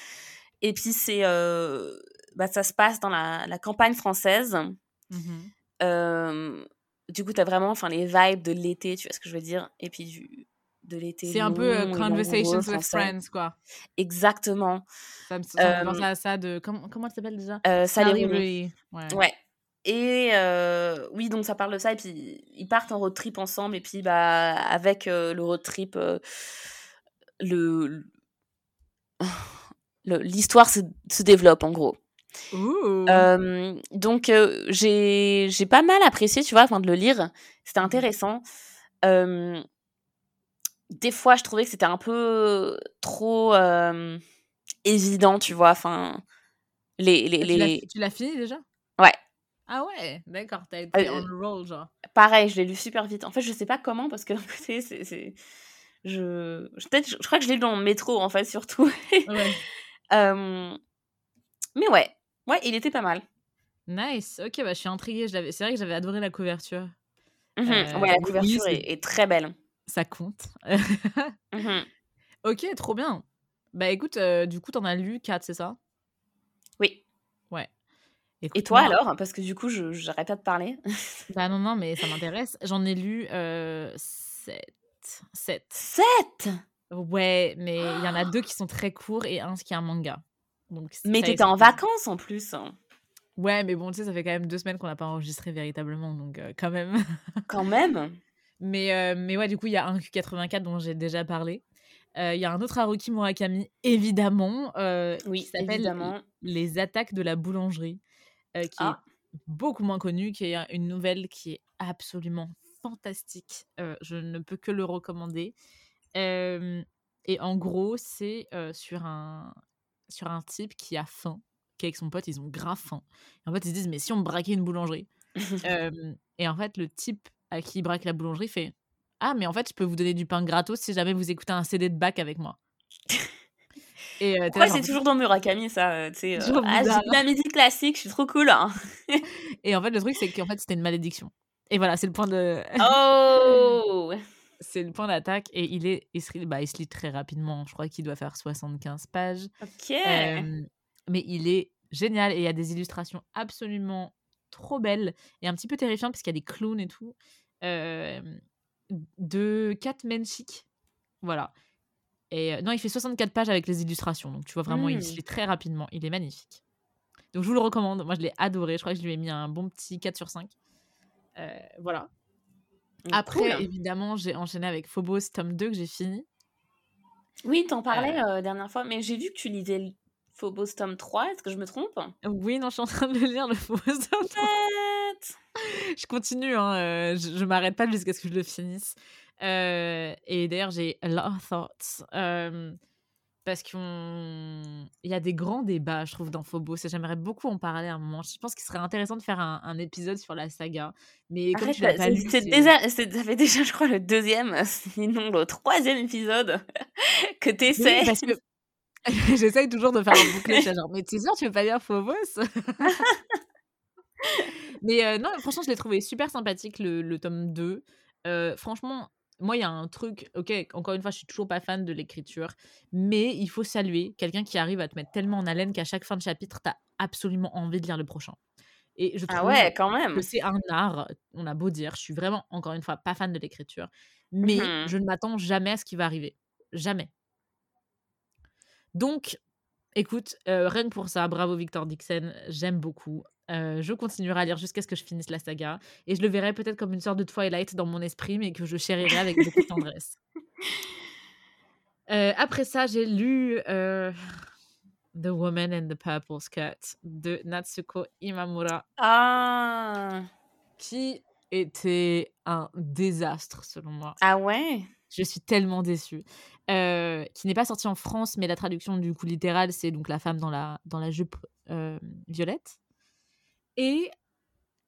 Et puis, c'est, euh, bah, ça se passe dans la, la campagne française. Mmh du coup, tu as vraiment les vibes de l'été, tu vois ce que je veux dire? Et puis, du, de l'été. C'est un peu euh, Conversations with Friends, quoi. Exactement. Ça me, ça me à ça de. Comment, comment ça s'appelle déjà? Sally Rooney. Ouais. ouais. Et oui, donc ça parle de ça. Et puis, ils partent en road trip ensemble. Et puis, bah, avec le road trip le l'histoire se, se, développe en gros. Euh, donc euh, j'ai pas mal apprécié, tu vois, avant de le lire. C'était mmh intéressant. Euh, des fois, je trouvais que c'était un peu trop évident, tu vois. Enfin, les, les, les... Tu l'as fini déjà? Ouais. Ah ouais, d'accord, t'as été on roll, genre. Pareil, je l'ai lu super vite. En fait, je sais pas comment, parce que c'est je, je, je crois que je l'ai lu dans le métro, en fait, surtout. euh, mais ouais, ouais, il était pas mal. Nice, ok, bah, je suis intriguée. C'est vrai que j'avais adoré la couverture. Euh, ouais, la couverture est, très belle. Ça compte. mmh ok, trop bien. Bah écoute, euh, du coup, t'en as lu 4, c'est ça? Oui. Ouais. Et toi alors? Parce que du coup, j'arrête pas de parler. bah non, non, mais ça m'intéresse. J'en ai lu 7. Euh, 7. 7 Ouais, mais il y en a deux qui sont très courts et un qui est un manga. Donc, mais t'étais en vacances en plus. Ouais, mais bon, tu sais, ça fait quand même deux semaines qu'on n'a pas enregistré véritablement, donc euh, quand même. quand même? Mais, euh, mais ouais, du coup, il y a un Q84 dont j'ai déjà parlé. Il y a un autre Haruki Murakami, évidemment, oui, qui s'appelle Les attaques de la boulangerie, qui est ah. beaucoup moins connu, qui est une nouvelle qui est absolument fantastique. je ne peux que le recommander. et en gros, c'est sur, un, sur un type qui a faim, qui avec son pote, ils ont grave faim. Et en fait, ils se disent, mais si on braquait une boulangerie? Et en fait, le type à qui il braque la boulangerie fait Ah, mais en fait, je peux vous donner du pain gratos si jamais vous écoutez un CD de bac avec moi. Et Pourquoi c'est toujours dans Murakami ça tu sais, ah, la musique classique, je suis trop cool. Hein. et en fait, le truc, c'est qu'en fait, c'était une malédiction. Et voilà, c'est le point de. Oh C'est le point d'attaque. Et il, est, il, se, bah, il se lit très rapidement. Je crois qu'il doit faire 75 pages. Ok. mais il est génial. Et il y a des illustrations absolument trop belles. Et un petit peu terrifiantes, parce qu'il y a des clowns et tout. de Kat Menchik. Voilà. Et non, il fait 64 pages avec les illustrations. Donc tu vois vraiment, il se mmh. lit très rapidement. Il est magnifique. Donc je vous le recommande. Moi, je l'ai adoré. Je crois que je lui ai mis un bon petit 4 sur 5. Euh, voilà. Mmh, Après, évidemment, j'ai enchaîné avec Phobos, tome 2, que j'ai fini. Oui, t'en parlais la euh. euh, dernière fois, mais j'ai vu que tu lisais Phobos, tome 3. Est-ce que je me trompe? Oui, non, je suis en train de lire le Phobos, tome 3. je continue, hein, je, je m'arrête pas jusqu'à ce que je le finisse. et d'ailleurs, j'ai a lot of thoughts parce qu'il y a des grands débats, je trouve, dans Phobos. Et j'aimerais beaucoup en parler à un moment. Je pense qu'il serait intéressant de faire un, épisode sur la saga. Mais comme tu l'as pas lu, déjà, ça fait déjà, je crois, le deuxième, sinon le troisième épisode que tu essaies. Oui, parce que j'essaye toujours de faire un bouclé. genre, mais tu es sûr, tu veux pas lire Phobos? Mais euh, non, franchement, je l'ai trouvé super sympathique, le, le tome 2. Euh, franchement, moi, il y a un truc, ok, encore une fois, je suis toujours pas fan de l'écriture, mais il faut saluer quelqu'un qui arrive à te mettre tellement en haleine qu'à chaque fin de chapitre, tu as absolument envie de lire le prochain. Et je ah trouve ah ouais, quand même. que c'est un art, on a beau dire, je suis vraiment, encore une fois, pas fan de l'écriture, mais mmh je ne m'attends jamais à ce qui va arriver. Jamais. Donc, écoute, euh, rien que pour ça, bravo Victor Dixon, j'aime beaucoup. Euh, je continuerai à lire jusqu'à ce que je finisse la saga. Et je le verrai peut-être comme une sorte de Twilight dans mon esprit, mais que je chérirai avec beaucoup de tendresse. Euh, après ça, j'ai lu euh, The Woman in the Purple Skirt de Natsuko Imamura. Ah Qui était un désastre, selon moi. Ah ouais? Je suis tellement déçue. qui n'est pas sorti en France, mais la traduction du coup littérale, c'est donc la femme dans la, dans la jupe violette. Et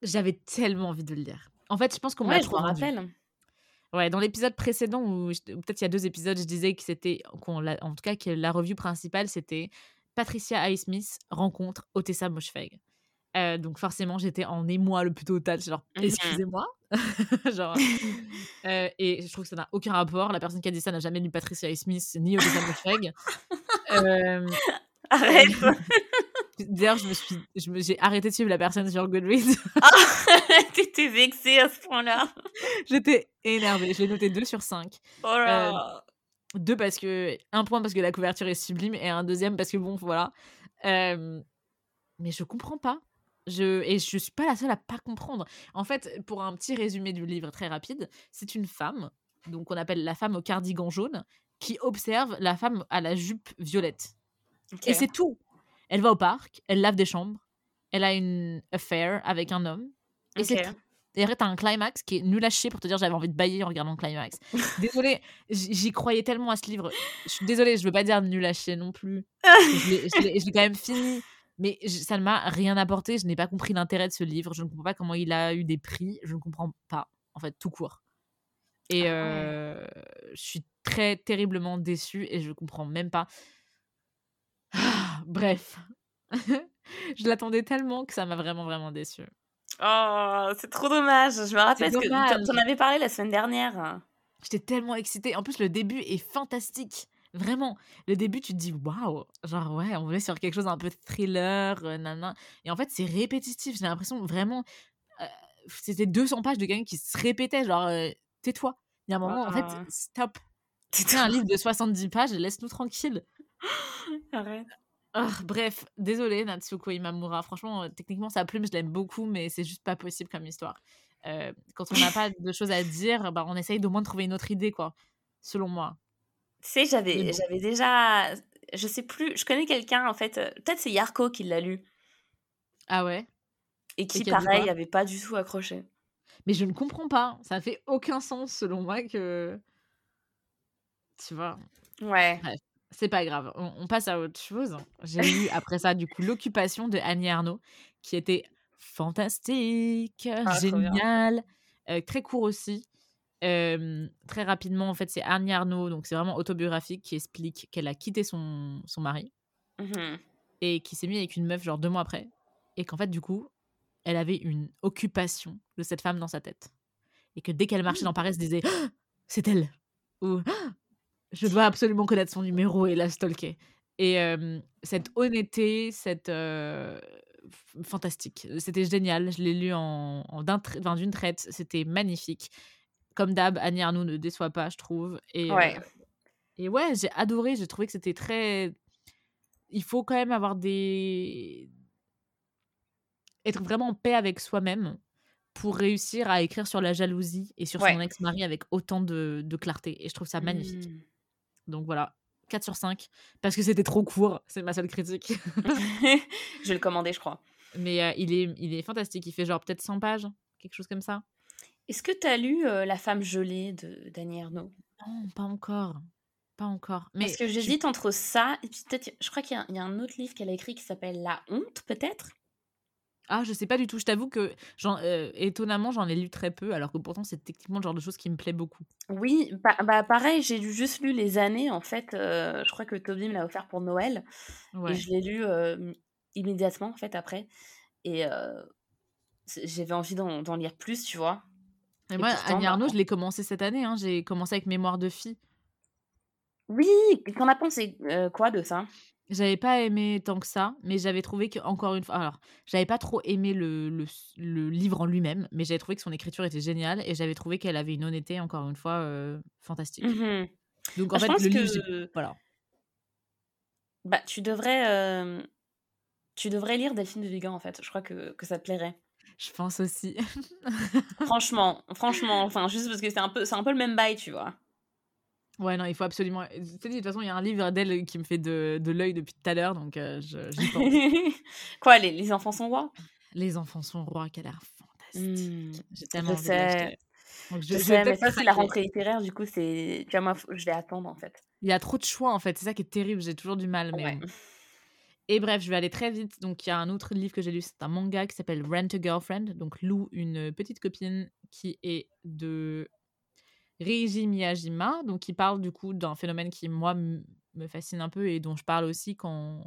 j'avais tellement envie de le lire. En fait, je pense qu'on m'a trop rappelle. Ouais, dans l'épisode précédent, ou peut-être il y a deux épisodes, je disais que c'était, en tout cas, que la revue principale, c'était Patricia Highsmith rencontre Otessa Moshfegh. Euh, donc forcément, j'étais en émoi le plus total, genre mmh excusez-moi. genre, euh, et je trouve que ça n'a aucun rapport. La personne qui a dit ça n'a jamais lu Patricia Highsmith ni Otessa Moshfegh. euh, Arrête. D'ailleurs, je me suis, je me, j'ai arrêté de suivre la personne sur Goodreads. Ah, t'étais vexée à ce point-là. J'étais énervée. Je l'ai noté 2 sur 5. Oh là. Euh, deux parce que un point parce que la couverture est sublime et un deuxième parce que bon voilà. Euh, mais je comprends pas. Je, et je suis pas la seule à pas comprendre. En fait, pour un petit résumé du livre très rapide, c'est une femme, donc on appelle la femme au cardigan jaune, qui observe la femme à la jupe violette. Et c'est tout. Elle va au parc, elle lave des chambres, elle a une affaire avec un homme. Et c'est et t'as un climax qui est nul à chier pour te dire j'avais envie de bailler en regardant le climax. Désolée, j'y croyais tellement à ce livre. Je suis désolée, je veux pas dire nul à chier non plus. je l'ai quand même fini. Mais ça ne m'a rien apporté. Je n'ai pas compris l'intérêt de ce livre. Je ne comprends pas comment il a eu des prix. Je ne comprends pas, en fait, tout court. Et ah euh, je suis très terriblement déçue et je comprends même pas. Bref. je l'attendais tellement que ça m'a vraiment, vraiment déçue. Oh, c'est trop dommage. Je me rappelle que tu en avais parlé la semaine dernière. J'étais tellement excitée. En plus, le début est fantastique. Vraiment. Le début, tu te dis, waouh. Genre, ouais, on voulait sur quelque chose un peu thriller, euh, Et en fait, c'est répétitif. J'ai l'impression vraiment. Euh, c'était 200 pages de quelqu'un qui se répétait. Genre, euh, tais-toi. Il y a un moment, en fait, stop. C'était un livre de 70 pages, laisse-nous tranquille. Arrête. Ah, bref, désolé Natsuko Imamura. Franchement, euh, techniquement, sa plume, je l'aime beaucoup, mais c'est juste pas possible comme histoire. Euh, quand on n'a pas de choses à dire, bah, on essaye d'au moins de trouver une autre idée, quoi. Selon moi. sais, j'avais j'avais déjà. Je sais plus, je connais quelqu'un en fait, peut-être c'est Yarko qui l'a lu. Ah ouais? Et qui, pareil, avait pas du tout accroché. Mais je ne comprends pas. Ça fait aucun sens selon moi que. Tu vois Ouais. C'est pas grave. On, passe à autre chose. J'ai lu après ça, du coup, L'Occupation de Annie Arnaud, qui était fantastique, ah, génial, euh, très court aussi. très rapidement, en fait, c'est Annie Arnaud, donc c'est vraiment autobiographique, qui explique qu'elle a quitté son, son mari mmh et qui s'est mis avec une meuf, genre deux mois après. Et qu'en fait, du coup, elle avait une occupation de cette femme dans sa tête. Et que dès qu'elle marchait mmh. dans Paris, elle se disait «Ah, C'est elle Ou «Ah, Je dois absolument connaître son numéro et la stalker. Et cette honnêteté, cette. fantastique. C'était génial. Je l'ai lu en, d'une traite. C'était magnifique. Comme d'hab, Annie Arnaud ne déçoit pas, je trouve. Et ouais, et ouais j'ai adoré. J'ai trouvé que c'était très. Il faut quand même avoir des, être vraiment en paix avec soi-même pour réussir à écrire sur la jalousie et sur son ex-mari avec autant de, clarté. Et je trouve ça magnifique. Mmh. Donc voilà, 4 sur 5. Parce que c'était trop court, c'est ma seule critique. je vais le commander, je crois. Mais euh, il, est, il est fantastique, il fait genre peut-être 100 pages, quelque chose comme ça. Est-ce que tu as lu euh, La femme gelée de Dany Ernaud Non, pas encore. Pas encore. Mais Parce que j'hésite entre ça et puis peut-être, je crois qu'il y, y, a un autre livre qu'elle a écrit qui s'appelle La honte, peut-être? Ah, je sais pas du tout. Je t'avoue que, euh, étonnamment, j'en ai lu très peu, alors que pourtant, c'est techniquement le genre de choses qui me plaît beaucoup. Oui, bah, bah pareil, j'ai juste lu Les années, en fait. Euh, je crois que Toby me l'a offert pour Noël. Et je l'ai lu immédiatement, en fait, après. Et j'avais envie d'en lire plus, tu vois. Et, moi, Annie Arnaud, je l'ai commencé cette année. Hein. J'ai commencé avec Mémoire de fille. Oui, t'en as pensé quoi de ça? J'avais pas aimé tant que ça, mais j'avais trouvé que encore une fois, alors j'avais pas trop aimé le, le, le livre en lui-même, mais j'avais trouvé que son écriture était géniale et j'avais trouvé qu'elle avait une honnêteté encore une fois euh, fantastique. Mmh Donc en bah, fait le livre, voilà. Bah tu devrais, euh, tu devrais lire Delphine de Vigan en fait. Je crois que, que ça te plairait. Je pense aussi. franchement, franchement, enfin juste parce que c'est un peu, c'est un peu le même bail, tu vois. Ouais, non, il faut absolument. de toute façon, il y a un livre d'elle qui me fait de, de l'œil depuis tout à l'heure, donc euh, j'y pense. Quoi, les, les, enfants sont rois? Les enfants sont rois, qui a l'air fantastique. Mmh, J'ai tellement je sais. je, je, sais, mais ça, c'est la rentrée littéraire, du coup, c'est. Tu vois, moi, je vais attendre, en fait. Il y a trop de choix, en fait. C'est ça qui est terrible. J'ai toujours du mal. Mais... Et bref, je vais aller très vite. Donc, il y a un autre livre que j'ai lu, c'est un manga qui s'appelle Rent a Girlfriend. Donc, Lou, une petite copine qui est de Reiji Miyajima, donc qui parle du coup d'un phénomène qui, moi, me fascine un peu et dont je parle aussi quand.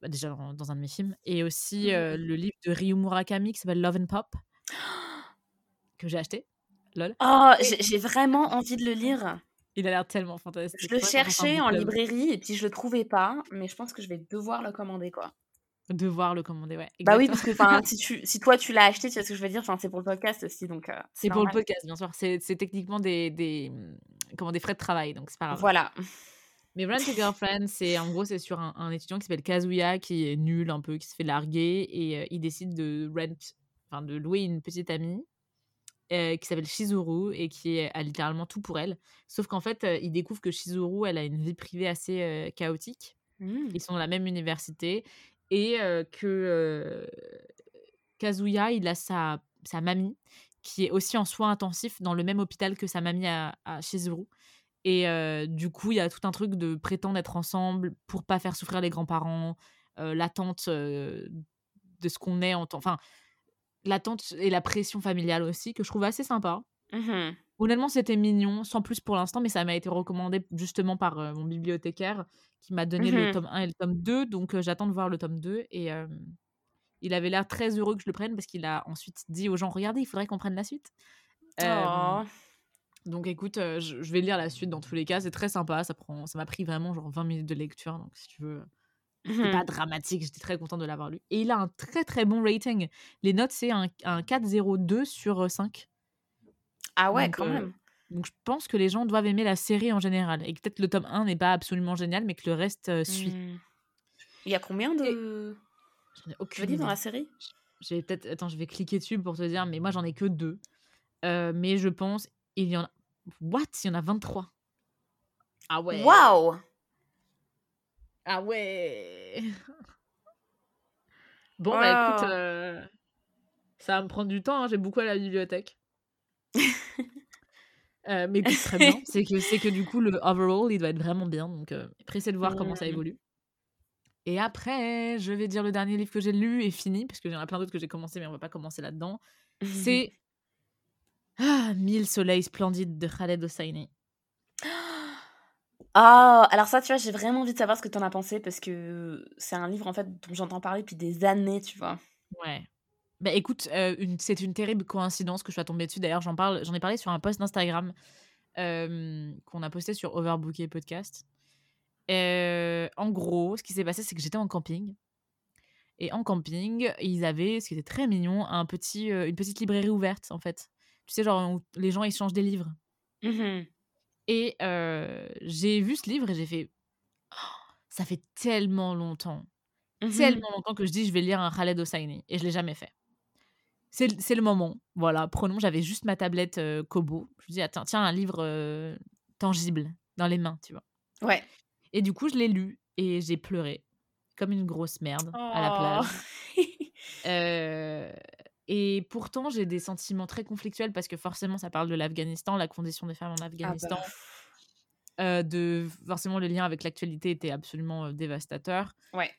Bah, déjà dans, un de mes films. Et aussi mmh. euh, le livre de Ryu Murakami qui s'appelle Love and Pop, que j'ai acheté. Lol. Oh, j'ai vraiment envie de le lire. Il a l'air tellement fantastique. Je le cherchais en librairie et puis je le trouvais pas, mais je pense que je vais devoir le commander quoi. Devoir le commander, ouais. Bah oui, parce que si, tu, si toi tu l'as acheté, tu vois ce que je veux dire, c'est pour le podcast aussi. donc. Euh, c'est pour le podcast, bien sûr. C'est techniquement des, des, comment, des frais de travail, donc c'est pas grave. Voilà. Mais Rent a Girlfriend, c'est en gros, c'est sur un, étudiant qui s'appelle Kazuya, qui est nul un peu, qui se fait larguer, et euh, il décide de rent, enfin de louer une petite amie euh, qui s'appelle Shizuru et qui a littéralement tout pour elle. Sauf qu'en fait, il découvre que Shizuru, elle a une vie privée assez chaotique. Mmh. Ils sont dans la même université et que Kazuya, il a sa, sa mamie qui est aussi en soins intensifs dans le même hôpital que sa mamie à, à Shizuru. Et du coup, il y a tout un truc de prétendre être ensemble pour pas faire souffrir les grands-parents, l'attente de ce qu'on est en. Enfin, l'attente et la pression familiale aussi, que je trouve assez sympa. Mmh Honnêtement, c'était mignon, sans plus pour l'instant, mais ça m'a été recommandé justement par mon bibliothécaire qui m'a donné le mmh tome 1 et le tome 2. Donc j'attends de voir le tome 2. Et il avait l'air très heureux que je le prenne parce qu'il a ensuite dit aux gens Regardez, il faudrait qu'on prenne la suite. Oh. donc écoute, je, vais lire la suite dans tous les cas. C'est très sympa. Ça prend, ça m'a pris vraiment genre 20 minutes de lecture. Donc si tu veux. C'est pas mmh dramatique, j'étais très contente de l'avoir lu. Et il a un très très bon rating. Les notes, c'est un, un 4,02 sur 5. Ah ouais, quand même. Donc je pense que les gens doivent aimer la série en général. Et peut-être le tome 1 n'est pas absolument génial, mais que le reste suit. Mmh. Il y a combien de. J'en ai aucune dans la série? Je vais peut-être attends je vais cliquer dessus pour te dire mais moi j'en ai que deux mais je pense il y en a what? Il y en a 23 Ah ouais. Waouh Ah ouais. Bon, bah écoute, euh, ça va me prendre du temps. hein, J'ai beaucoup à la bibliothèque. Euh, mais écoute, très bien. C'est que, c'est que du coup, le overall, il doit être vraiment bien. Donc, euh, pressé de voir comment ça évolue. Et après, je vais dire le dernier livre que j'ai lu et fini, parce que j'en ai plein d'autres que j'ai commencé, mais on va pas commencer là-dedans. C'est ah, Mille soleils splendides de Khaled Hosseini. Ah, alors ça, tu vois, j'ai vraiment envie de savoir ce que t'en as pensé parce que c'est un livre en fait dont j'entends parler depuis des années, tu vois. Ouais. Bah écoute, euh, une- c'est une terrible coïncidence que je sois tombée dessus. D'ailleurs, j'en parle, j'en ai parlé sur un post d'Instagram euh, qu'on a posté sur Overbooké Podcast. Euh, en gros, ce qui s'est passé, c'est que j'étais en camping. Et en camping, ils avaient, ce qui était très mignon, un petit, euh, une petite librairie ouverte, en fait. Tu sais, genre, où les gens échangent des livres. Mhm. Et euh, j'ai vu ce livre et j'ai fait... Oh, ça fait tellement longtemps, Mhm. tellement longtemps que je dis je vais lire un Khaled Hosseini. Et je l'ai jamais fait. C'est le- moment. Voilà, prenons, j'avais juste ma tablette euh, Kobo. Je me dis, attends, tiens, un livre euh, tangible dans les mains, tu vois. Ouais. Et du coup, je l'ai lu et j'ai pleuré comme une grosse merde à la Oh. plage. Euh, et pourtant, j'ai des sentiments très conflictuels parce que forcément, ça parle de l'Afghanistan, la condition des femmes en Ah Afghanistan. bah. Euh, de forcément, le lien avec l'actualité était absolument dévastateur. Ouais.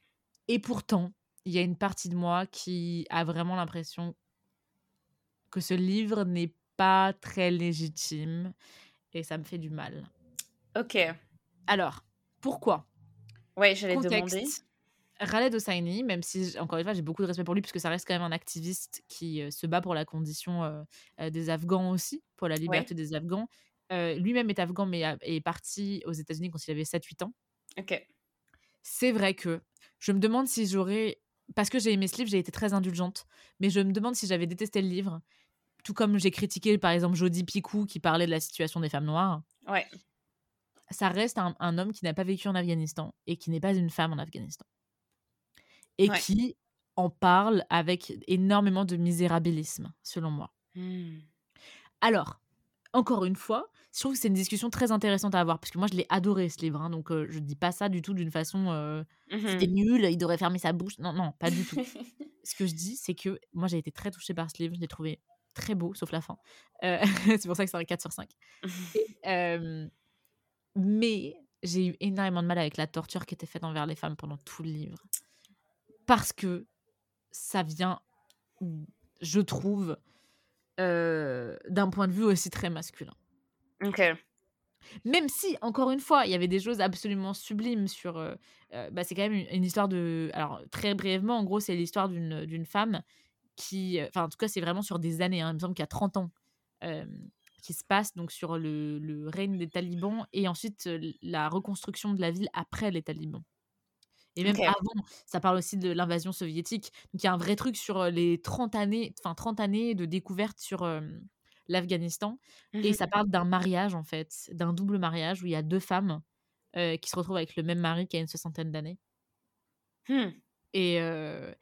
Et pourtant, il y a une partie de moi qui a vraiment l'impression que ce livre n'est pas très légitime et ça me fait du mal. Ok. Alors, pourquoi? Ouais, j'allais demander. Khaled Hosseini, même si, encore une fois, j'ai beaucoup de respect pour lui, puisque ça reste quand même un activiste qui euh, se bat pour la condition euh, euh, des Afghans aussi, pour la liberté des Afghans. Lui-même est afghan, mais a- est parti aux États-Unis quand il avait 7-8 ans. Ok. C'est vrai que je me demande si j'aurais. Parce que j'ai aimé ce livre, j'ai été très indulgente, mais je me demande si j'avais détesté le livre, tout comme j'ai critiqué par exemple Jody Picou qui parlait de la situation des femmes noires. Ouais. ça reste un, un homme qui n'a pas vécu en Afghanistan et qui n'est pas une femme en Afghanistan. Et Ouais. qui en parle avec énormément de misérabilisme, selon moi. Hmm. Alors, encore une fois, je trouve que c'est une discussion très intéressante à avoir, parce que moi, je l'ai adoré, ce livre. hein, donc, euh, je ne dis pas ça du tout d'une façon... euh, C'était Mhm. nul, il devrait fermer sa bouche. Non, non, pas du tout. ce que je dis, c'est que moi, j'ai été très touchée par ce livre. Je l'ai trouvé très beau, sauf la fin. Euh, c'est pour ça que c'est un 4 sur 5. Et, euh, mais j'ai eu énormément de mal avec la torture qui était faite envers les femmes pendant tout le livre. Parce que ça vient, je trouve, euh, d'un point de vue aussi très masculin. ok. Même si, encore une fois, il y avait des choses absolument sublimes sur... euh, bah, c'est quand même une, une histoire de... Alors, très brièvement, en gros, c'est l'histoire d'une d'une femme qui... euh, Enfin, en tout cas, c'est vraiment sur des années. hein, il me semble qu'il y a 30 ans. euh, qui se passe donc sur le, le règne des talibans et ensuite la reconstruction de la ville après les talibans. Et même avant, ça parle aussi de l'invasion soviétique. Donc il y a un vrai truc sur les 30 années, enfin 30 années de découverte sur euh, l'Afghanistan. Et Mhm. ça parle d'un mariage, en fait, d'un double mariage où il y a deux femmes euh, qui se retrouvent avec le même mari qui a une soixantaine d'années. Hmm. Et euh,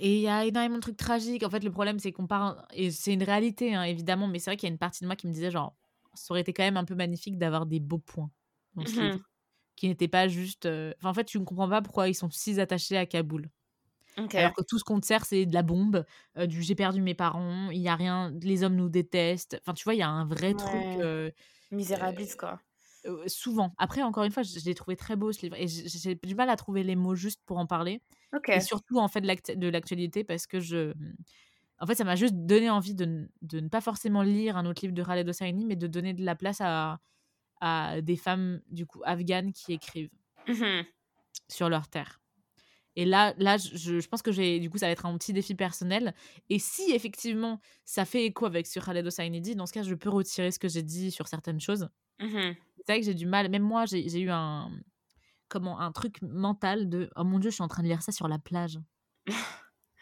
et il y a énormément de trucs tragiques. En fait, le problème, c'est qu'on part. Et c'est une réalité, hein, évidemment, mais c'est vrai qu'il y a une partie de moi qui me disait, genre, ça aurait été quand même un peu magnifique d'avoir des beaux points dans ce Mhm. livre. Qui n'étaient pas juste. euh, Enfin, en fait, tu ne comprends pas pourquoi ils sont si attachés à Kaboul. Alors que tout ce qu'on te sert, c'est de la bombe, euh, du j'ai perdu mes parents, il y a rien, les hommes nous détestent. Enfin, tu vois, il y a un vrai truc. Euh, Misérabilis, quoi. Euh, souvent. Après, encore une fois, je, je l'ai trouvé très beau ce livre et j'ai du mal à trouver les mots justes pour en parler. Et surtout, en fait, de l'actu- de l'actualité parce que je. En fait, ça m'a juste donné envie de, de ne pas forcément lire un autre livre de Khaled Hosseini, mais de donner de la place à, à des femmes, du coup, afghanes qui écrivent Mhm. sur leur terre. Et là, là je, je pense que j'ai, du coup, ça va être un petit défi personnel. Et si effectivement ça fait écho avec ce Khaled Hosseini dit, dans ce cas, je peux retirer ce que j'ai dit sur certaines choses. Mhm. C'est vrai que j'ai du mal. Même moi, j'ai eu un comment un truc mental de oh mon dieu, je suis en train de lire ça sur la plage.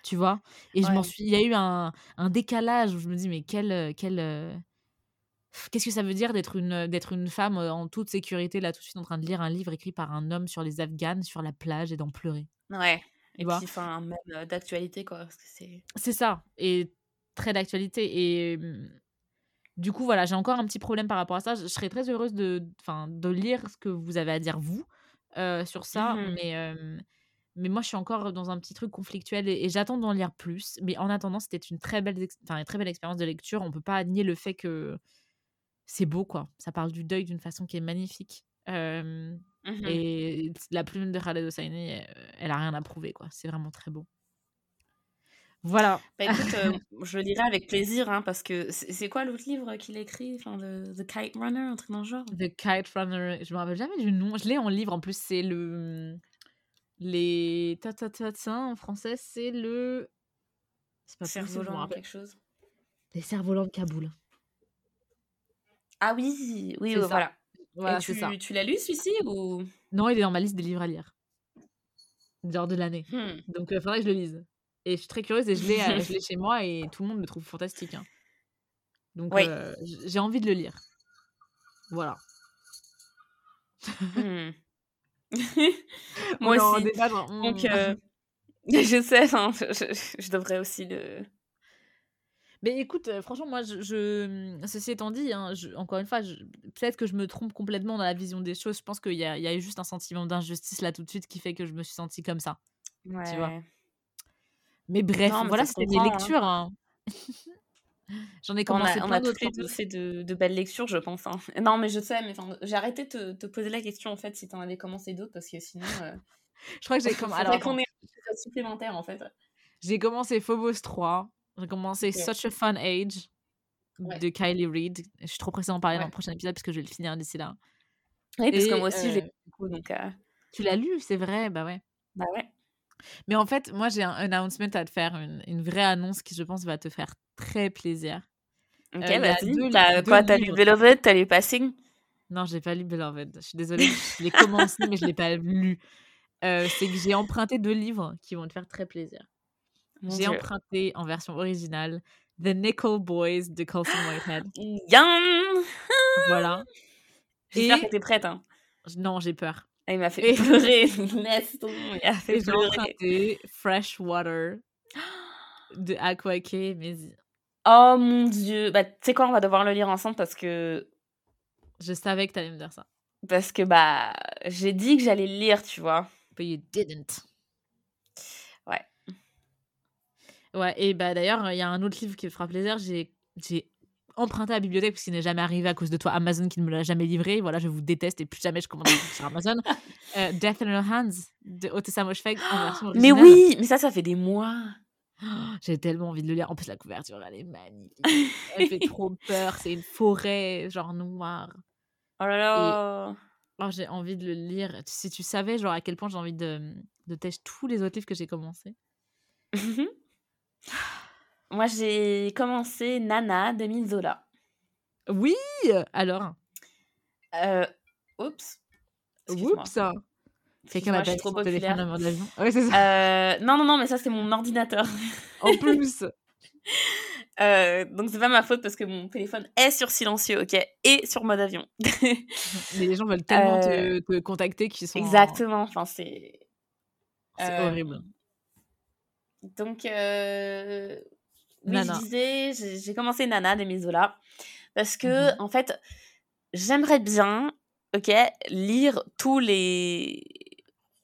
tu vois? Et je m'en suis. Il y a eu un, un décalage où je me dis mais quel euh, quel euh, Qu'est-ce que ça veut dire d'être une, d'être une femme euh, en toute sécurité, là, tout de suite, en train de lire un livre écrit par un homme sur les Afghanes, sur la plage, et d'en pleurer? Ouais. Et puis, enfin, même d'actualité, quoi. C'est. Ça, et très d'actualité. Et, hum, du coup, voilà, j'ai encore un petit problème par rapport à ça. Je, serais très heureuse de, de lire ce que vous avez à dire, vous, sur ça. Mmh mais, mais moi, je suis encore dans un petit truc conflictuel et, j'attends d'en lire plus. Mais en attendant, c'était une très belle, une très belle expérience de lecture. On peut pas nier le fait que c'est beau, quoi. Ça parle du deuil d'une façon qui est magnifique. Mmh et la plume de Khaled Hosseini, elle, elle a rien à prouver, quoi. C'est vraiment très beau. Voilà. Bah écoute, euh, je le lirai avec plaisir, hein, parce que c'est quoi l'autre livre qu'il a écrit? Enfin, The, Kite Runner, un truc dans le genre? The Kite Runner, je me rappelle jamais du nom. Je l'ai en livre, en plus, c'est le. Les. Ta, ta, ta, ta en français, c'est le. C'est pas Cerf-volant, quelque chose? Les cerfs-volants de Kaboul. Ah oui, oui, voilà. voilà. Et tu, ça. tu l'as lu celui-ci ou? Non, il est dans ma liste des livres à lire. Genre de l'année. Hmm. Donc il faudrait que je le lise. Et je suis très curieuse et je l'ai, euh, chez moi et tout le monde le trouve fantastique. Hein. Donc euh, j'ai envie de le lire. Voilà. Hmm. moi aussi. Donc, hmm. euh, je sais, je, devrais aussi le. Mais écoute, franchement, moi, je, ceci étant dit, hein, encore une fois, peut-être que je me trompe complètement dans la vision des choses. Je pense qu'il y a, y a eu juste un sentiment d'injustice là tout de suite qui fait que je me suis sentie comme ça. Ouais. Tu vois? Mais bref, voilà, c'était mes hein. lectures. Hein. J'en ai commencé on a, on a fait de, de, belles lectures, je pense. Hein. Non, mais je sais, mais j'ai arrêté de te, poser la question en fait si t'en avais commencé d'autres parce que sinon. Euh, je crois que j'ai commencé. Alors, qu'on est supplémentaire en fait. J'ai commencé Phobos 3. J'ai commencé Such a Fun Age de Kylie Reid. Je suis trop pressée d'en parler dans le prochain épisode parce que je vais le finir d'ici là. Oui, parce que moi aussi, je l'ai euh, donc. Euh, tu l'as lu, c'est vrai, bah ouais. Bah ouais. Mais en fait, moi, j'ai un announcement à te faire, une, vraie annonce qui, je pense, va te faire très plaisir. Ok, euh, vas-y. T'as quoi? T'as lu Beloved T'as lu Passing Non, j'ai pas lu Beloved. Je suis désolée, je l'ai commencé, mais je l'ai pas lu. Euh, c'est que j'ai emprunté deux livres qui vont te faire très plaisir. J'ai emprunté en version originale The Nickel Boys de Colson Whitehead. Yum Voilà. J'espère que t'es prête. Hein. Non, j'ai peur. Il m'a fait pleurer. Laisse tomber. Il a fait pleurer. Fresh Water de Aquake mais Oh mon dieu. Bah, tu sais quoi, on va devoir le lire ensemble parce que. Je savais que t'allais me dire ça. Parce que, bah, j'ai dit que j'allais le lire, tu vois. But you didn't. Ouais. Ouais, et bah d'ailleurs, il y a un autre livre qui me fera plaisir. J'ai emprunté à la bibliothèque parce qu'il n'est jamais arrivé à cause de toi, Amazon qui ne me l'a jamais livré. Voilà, je vous déteste et plus jamais je commande sur Amazon. Euh, Death in Your Hands de Otessa Moshfegh en version originale. Mais oui, mais ça, ça fait des mois. J'ai tellement envie de le lire. En plus, la couverture, elle est magnifique. Elle fait trop peur. C'est une forêt, genre noire. Oh là là. Oh, j'ai envie de le lire. Si tu savais, genre, à quel point j'ai envie de, de tester tous les autres livres que j'ai commencé. Moi, j'ai commencé Nana d'Emile Zola. Oui Alors? Euh, Oups. Oups Quelqu'un m'a trop populaire. Ouais, c'est ça. Euh, non, non, non, mais ça, c'est mon ordinateur. En plus euh, donc c'est pas ma faute parce que mon téléphone est sur silencieux, ok, et sur mode avion. les gens veulent tellement te, te, contacter qu'ils sont. Exactement, enfin c'est. C'est horrible. Donc oui, je disais, j'ai commencé Nana de Zola parce que, mmh en fait, j'aimerais bien, ok, lire tous les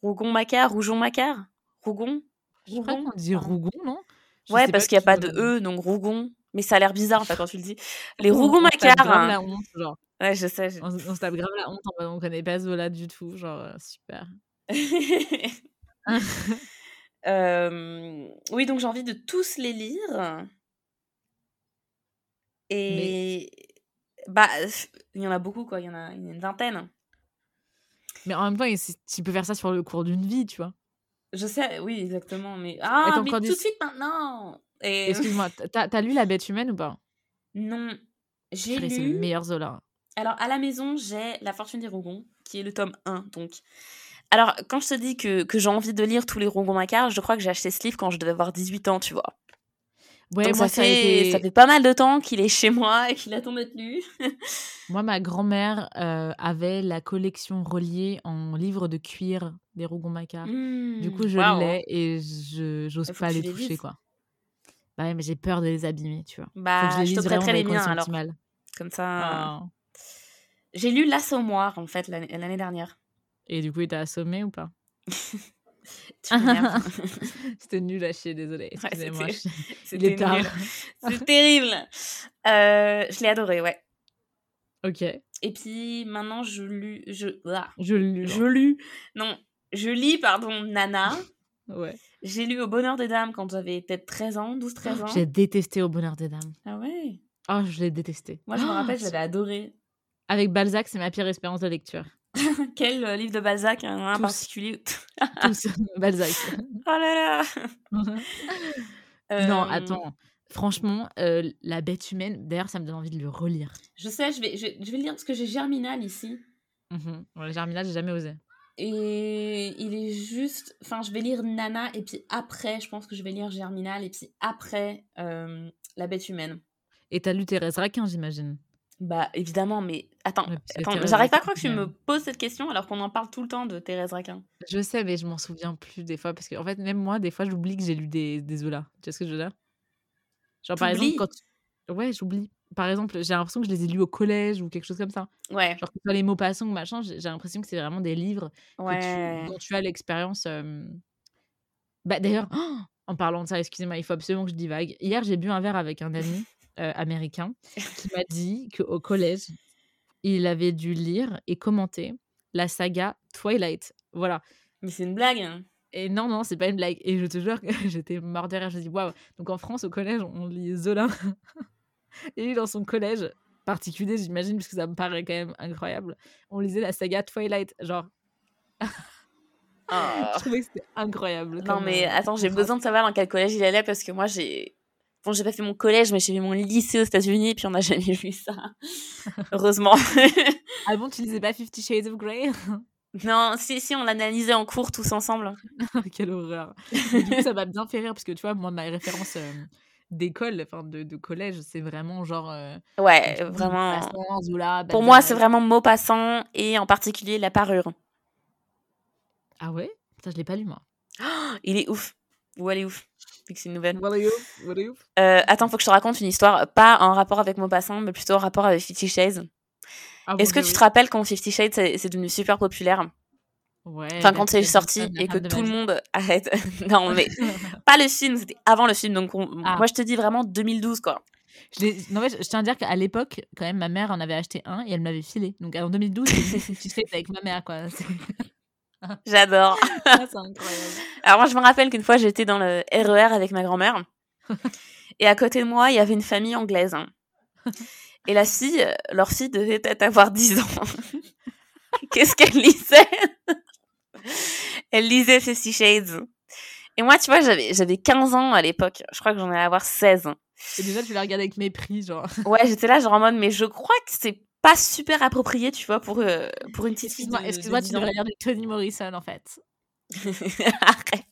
Rougon-Macquart, Rougon-Macquart Rougon? Je crois qu'on dit Rougon, non? Ouais, parce qu'il n'y a pas de E, donc Rougon. Mais ça a l'air bizarre, en fait, quand tu le dis. Les Rougon-Macquart. On la honte, genre? Ouais, je sais. On, on se tape grave la honte, on connaît pas Zola du tout, genre, euh, oui, donc j'ai envie de tous les lire. Et bah, il y en a beaucoup, quoi. Il y en a, une vingtaine. Mais en même temps, tu peux faire ça sur le cours d'une vie, tu vois. Je sais, oui, exactement. Mais ah, mais tout de suite maintenant. Et... Excuse-moi, t'as as lu La Bête humaine ou pas? Non, j'ai lu. C'est le meilleur Zola. Alors à la maison, j'ai La Fortune des Rougons, qui est le tome 1, donc alors, quand je te dis que, que j'ai envie de lire tous les Rougon Macquart, je crois que j'ai acheté ce livre quand je devais avoir 18 ans, tu vois. Ouais, moi, ça, fait, ça, fait pas mal de temps qu'il est chez moi et qu'il attend d'être lu. moi, ma grand-mère euh, avait la collection reliée en livres de cuir des Rougon Macquart. du mmh, coup, je l'ai et je j'ose pas les toucher, quoi. Bah ouais, mais j'ai peur de les abîmer, tu vois. Bah, je, te prêterai les miens alors. Comme ça. Ah. J'ai lu L'Assommoir, en fait, l'année dernière. Et du coup, il t'a assommé ou pas? C'était nul à chier, désolé. Excusez-moi. C'était tard. C'est terrible. Euh, je l'ai adoré, ouais. Ok. Et puis maintenant, je lu. Je, ah, je lu. Je lu. Non, je lis, pardon, Nana. Ouais. J'ai lu Au Bonheur des Dames quand j'avais peut-être 13 ans, 12-13 ans. J'ai détesté Au Bonheur des Dames. Ah ouais? Oh, je l'ai détesté. Moi, je me rappelle, je l'avais adoré. Avec Balzac, c'est ma pire expérience de lecture. Quel euh, livre de Balzac Un particulier? Tous, Balzac. Oh là là Non, attends. Franchement, euh, La bête humaine, d'ailleurs, ça me donne envie de le relire. Je sais, je vais, je, vais le lire parce que j'ai Germinal ici. Mmh Germinal, j'ai jamais osé. Et il est juste. Enfin, je vais lire Nana et puis après, je pense que je vais lire Germinal et puis après, euh, La bête humaine. Et t'as lu Thérèse Raquin, j'imagine bah évidemment, mais attends, j'arrive pas à croire que tu me poses cette question alors qu'on en parle tout le temps de Thérèse Raquin. Je sais, mais je m'en souviens plus des fois parce que en fait même moi des fois j'oublie que j'ai lu des des Zola. Tu vois ce que je veux dire? Genre par exemple quand ouais j'oublie. Par exemple j'ai l'impression que je les ai lus au collège ou quelque chose comme ça. Ouais. Genre que les mots passants ou machin, j'ai l'impression que c'est vraiment des livres ouais. dont tu as l'expérience. Bah d'ailleurs. en parlant de ça, excusez-moi, il faut absolument que je divague. Hier, j'ai bu un verre avec un ami euh, américain qui m'a dit qu'au collège, il avait dû lire et commenter la saga Twilight. Voilà. Mais c'est une blague. Hein. Et non, non, c'est pas une blague. Et je te jure que j'étais mort de rire. Je me dis, waouh. Donc en France, au collège, on lit Zola. et lui, dans son collège particulier, j'imagine, parce que ça me paraît quand même incroyable, on lisait la saga Twilight. Genre. Je trouvais que c'était incroyable. Non, mais euh, attends, j'ai besoin de savoir dans quel collège il allait parce que moi, j'ai Bon, j'ai pas fait mon collège, mais j'ai fait mon lycée aux États-Unis, puis on n'a jamais vu ça. Heureusement. ah bon, tu lisais pas Fifty Shades of Grey? Non, si, si, on l'analysait en cours tous ensemble. Quelle horreur. du coup, ça m'a bien fait rire, parce que tu vois, moi, ma référence euh, d'école, enfin de, de, collège, c'est vraiment genre. Euh, ouais, vraiment. Pour moi, c'est vraiment Maupassant, et en particulier La Parure. Ah ouais? Ça, je l'ai pas lu, moi. il est ouf. Ou elle est ouf une nouvelle. What euh, attends, faut que je te raconte une histoire, pas en rapport avec Maupassant, mais plutôt en rapport avec Fifty Shades. Ah, Est-ce que tu te rappelles quand Fifty Shades c'est devenu super populaire? Ouais. Enfin, quand c'est sorti et que tout le monde arrête. non, mais pas le film, c'était avant le film. Donc, ah. moi, je te dis vraiment 2012, quoi. Je, non, mais je, tiens à dire qu'à l'époque, quand même, ma mère en avait acheté un et elle m'avait filé. Donc, en 2012, tu sais, avec ma mère, quoi. J'adore. Ah, c'est incroyable. Alors moi, je me rappelle qu'une fois, j'étais dans le RER avec ma grand-mère. et à côté de moi, il y avait une famille anglaise. Et la fille, leur fille devait peut-être avoir 10 ans. Qu'est-ce qu'elle lisait? Elle lisait Fifty Shades. Et moi, tu vois, j'avais, j'avais 15 ans à l'époque. Je crois que j'en allais avoir 16. Et déjà, tu la regardais avec mépris, genre. Ouais, j'étais là, genre en mode, mais je crois que c'est pas super approprié, tu vois, pour, euh, pour une petite fille. Excuse-moi, tu devrais regarder Tony Morrison, en fait. Arrête.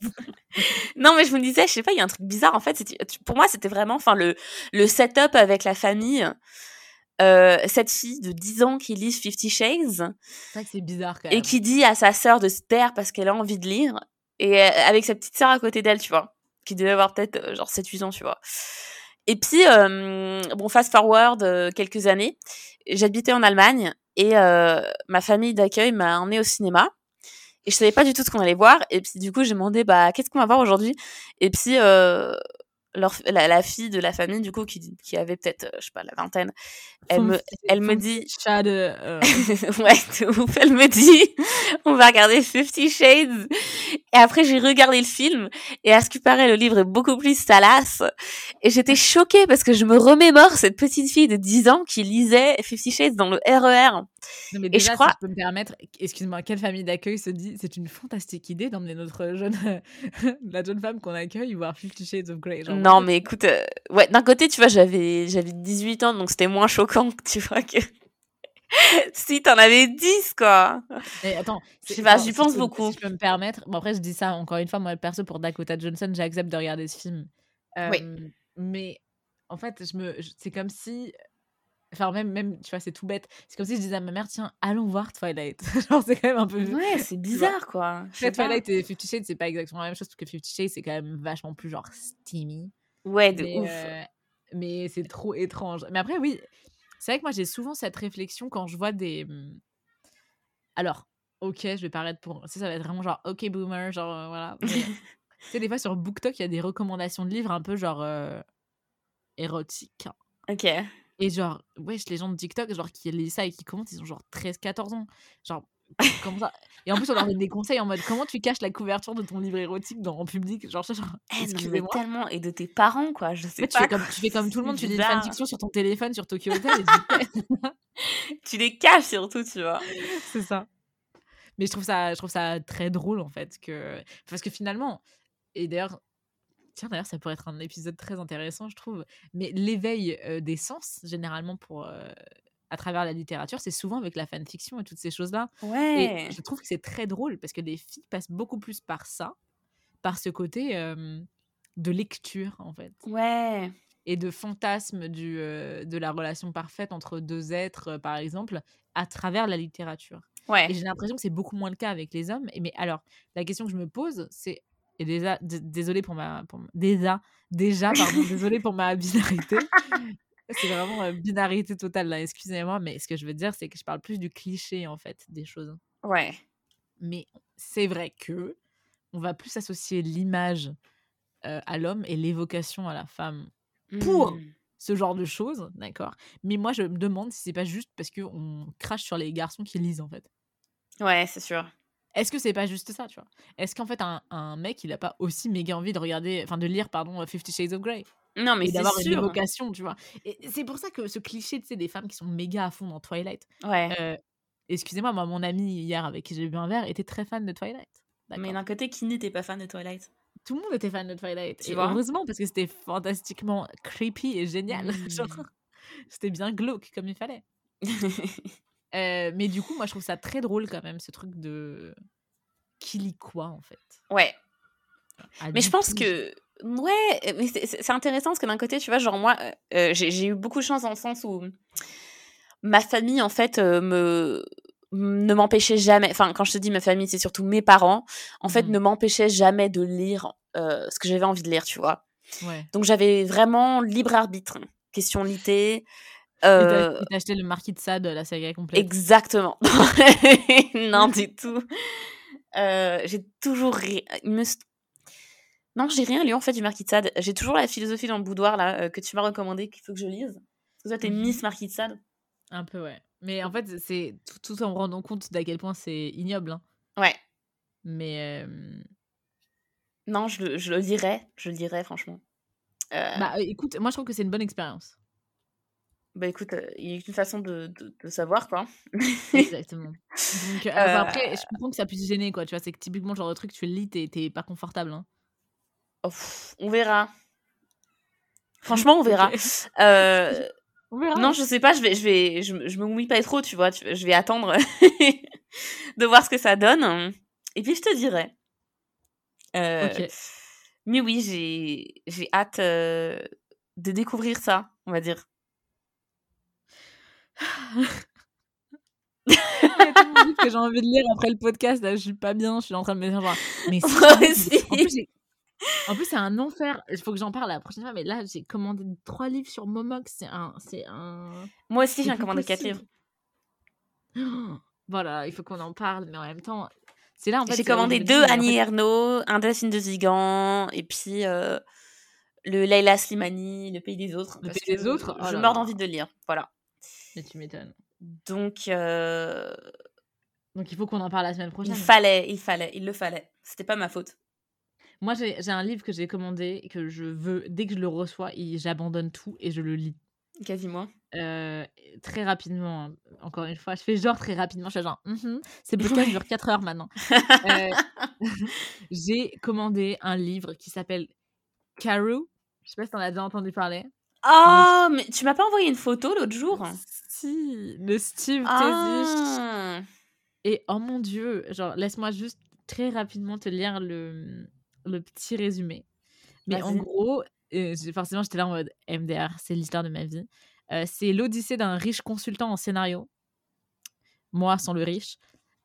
non, mais je me disais, je sais pas, il y a un truc bizarre. En fait, pour moi, c'était vraiment enfin le, le setup avec la famille. Euh, cette fille de 10 ans qui lit Fifty Shades. C'est c'est bizarre quand même. Et qui dit à sa sœur de se taire parce qu'elle a envie de lire. Et euh, avec sa petite sœur à côté d'elle, tu vois. Qui devait avoir peut-être genre 7-8 ans, tu vois. Et puis, bon, fast forward quelques années, j'habitais en Allemagne et ma famille d'accueil m'a emmené au cinéma. Et je savais pas du tout ce qu'on allait voir. Et puis, du coup, j'ai demandé, bah, qu'est-ce qu'on va voir aujourd'hui? Et puis, leur, la, fille de la famille, du coup, qui, qui avait peut-être, euh, je sais pas, la vingtaine, elle me, elle me dit. Chat de. Euh. ouais, ouf. Elle me dit, on va regarder Fifty Shades. Et après, j'ai regardé le film. Et à ce qui paraît, le livre est beaucoup plus salace. Et j'étais choquée parce que je me remémore cette petite fille de 10 ans qui lisait Fifty Shades dans le RER. Non, mais déjà, et je crois... si je peux me permettre, excuse-moi, quelle famille d'accueil se dit, c'est une fantastique idée d'emmener notre jeune, la jeune femme qu'on accueille voir Fifty Shades of Grey. Non, mais écoute, euh, ouais, d'un côté, tu vois, j'avais, j'avais 18 ans, donc c'était moins choquant, tu vois, que si t'en avais 10, quoi. Mais attends, je sais pas, j'y pense beaucoup. Si je peux me permettre, bon, après, je dis ça encore une fois, moi, perso, pour Dakota Johnson, j'accepte de regarder ce film. oui. Mais en fait, je me, c'est comme si Enfin, même, même, tu vois, c'est tout bête. C'est comme si je disais à ma mère, tiens, allons voir Twilight. Genre, c'est quand même un peu. Ouais, c'est bizarre, quoi. Twilight et Fifty Shades, c'est pas exactement la même chose, parce que Fifty Shades, c'est quand même vachement plus, genre, steamy. Ouais, de mais, ouf. Euh, mais c'est trop étrange. Mais après, oui, C'est vrai que moi, j'ai souvent cette réflexion quand je vois des. Mmh, alors, ok, je vais paraître pour. Ça, ça va être vraiment genre, ok, boomer, genre, euh, voilà. tu sais, des fois sur BookTok, il y a des recommandations de livres un peu genre. Euh, érotiques. Ok. Et genre, wesh, les gens de TikTok, genre, qui lisent ça et qui commentent, ils ont genre 13-14 ans. Genre, comment ça? Et en plus, on leur donne des conseils en mode comment tu caches la couverture de ton livre érotique dans, en public? Genre, genre eh, excusez-moi. tellement. Et de tes parents, quoi. Je sais pas. Tu fais, comme, tu fais comme tout le monde, tu lis une fanfiction sur ton téléphone, sur Tokyo Hotel. Et tu... tu les caches surtout, tu vois. C'est ça. Mais je trouve ça, je trouve ça très drôle, en fait. que Parce que finalement, et d'ailleurs, Tiens, d'ailleurs, ça pourrait être un épisode très intéressant, je trouve. Mais l'éveil des sens, généralement, pour, à travers la littérature, c'est souvent avec la fanfiction et toutes ces choses-là. Ouais. Et je trouve que c'est très drôle parce que les filles passent beaucoup plus par ça, par ce côté de lecture, en fait. Ouais. Et de fantasme du, de la relation parfaite entre deux êtres, par exemple, à travers la littérature. Ouais. Et j'ai l'impression que c'est beaucoup moins le cas avec les hommes. Et mais alors, la question que je me pose, c'est et déjà, désolé pour ma. Pour, déjà, déjà, pardon, désolé pour ma binarité. C'est vraiment une binarité totale là, excusez-moi, mais ce que je veux dire, c'est que je parle plus du cliché en fait des choses. Ouais. Mais c'est vrai que on va plus associer l'image à l'homme et l'évocation à la femme pour mmh. ce genre de choses, d'accord? Mais moi, je me demande si c'est pas juste parce qu'on crache sur les garçons qui lisent en fait. Ouais, c'est sûr. Est-ce que c'est pas juste ça, tu vois? Est-ce qu'en fait, un, un, mec, il a pas aussi méga envie de regarder, enfin de lire, pardon, Fifty Shades of Grey? Non, mais d'avoir une évocation, tu vois? Et c'est pour ça que ce cliché, tu sais, des femmes qui sont méga à fond dans Twilight. Ouais. Euh, excusez-moi, moi, mon ami hier avec qui j'ai bu un verre était très fan de Twilight. Mais d'un côté, qui n'était pas fan de Twilight? Tout le monde était fan de Twilight. Tu vois? heureusement, parce que c'était fantastiquement creepy et génial. Mmh. c'était bien glauque comme il fallait. Euh, mais du coup, moi, je trouve ça très drôle quand même, ce truc de qui lit quoi, en fait. Ouais. mais je pense que. Ouais, mais c'est intéressant parce que d'un côté, tu vois, genre moi, euh, euh, j'ai eu beaucoup de chance dans le sens où ma famille, en fait, me ne m'empêchait jamais, enfin quand je te dis ma famille, c'est surtout mes parents, en fait, mmh. ne m'empêchaient jamais de lire ce que j'avais envie de lire, tu vois. Ouais. Donc j'avais vraiment libre arbitre. Question litée, euh... T'as acheté le Marquis de Sade, la saga complète. Exactement. non, du tout. Euh, j'ai toujours ri... me... Non, j'ai rien lu en fait du Marquis de Sade. J'ai toujours la philosophie dans le boudoir là euh, que tu m'as recommandé qu'il faut que je lise. Toi, t'es mhm. Miss Marquis de Sade. Un peu, ouais. Mais en fait, c'est tout, en me rendant compte d'à quel point c'est ignoble. Hein. Ouais. Mais. Euh... Non, je, je, le lirai. Je le lirai, franchement. Euh... Bah écoute, moi je trouve que c'est une bonne expérience. Bah écoute, il y a une façon de, de, de savoir quoi. Exactement. Donc euh, bah, après, je comprends que ça puisse gêner quoi. Tu vois, c'est que typiquement genre de truc, tu le lis, t'es pas confortable. Hein. Oh, on verra. Franchement, on verra. euh... On verra. Non, je sais pas, je vais, je vais, je, je me mouille pas trop, tu vois. je vais attendre de voir ce que ça donne. Et puis je te dirai. Euh... Mais oui, j'ai, j'ai hâte de découvrir ça, on va dire. Il y a tellement de que j'ai envie de lire après le podcast. Là, je suis pas bien. Je suis en train de me dire genre, mais si, en plus, c'est un enfer. Il faut que j'en parle la prochaine fois. Mais là, j'ai commandé trois livres sur Momox. C'est un, c'est un. Moi aussi, j'ai commandé quatre livres. voilà, il faut qu'on en parle, mais en même temps, c'est là en fait. J'ai commandé deux Annie Ernaux, un Delphine de Zigan, et puis euh, le Leila Slimani, Le Pays des Autres. Le Pays des Autres. je oh meurs d'envie de lire. Voilà. Mais tu m'étonnes. Donc. Euh... Donc il faut qu'on en parle la semaine prochaine. Il fallait, il fallait, il le fallait. C'était pas ma faute. Moi, j'ai un livre que j'ai commandé que je veux, dès que je le reçois, j'abandonne tout et je le lis. Quasiment. Euh, très rapidement, hein. encore une fois. Je fais genre très rapidement. Je fais genre, c'est -hmm, c'est dure 4 heures maintenant. euh, j'ai commandé un livre qui s'appelle Carew. Je sais pas si t'en as déjà entendu parler. Oh, mais tu m'as pas envoyé une photo l'autre jour? Si, le Steve ah. Et oh mon dieu, genre laisse-moi juste très rapidement te lire le, le petit résumé. Mais en gros, euh, forcément j'étais là en mode MDR, c'est l'histoire de ma vie. Euh, c'est l'odyssée d'un riche consultant en scénario. Moi sans le riche.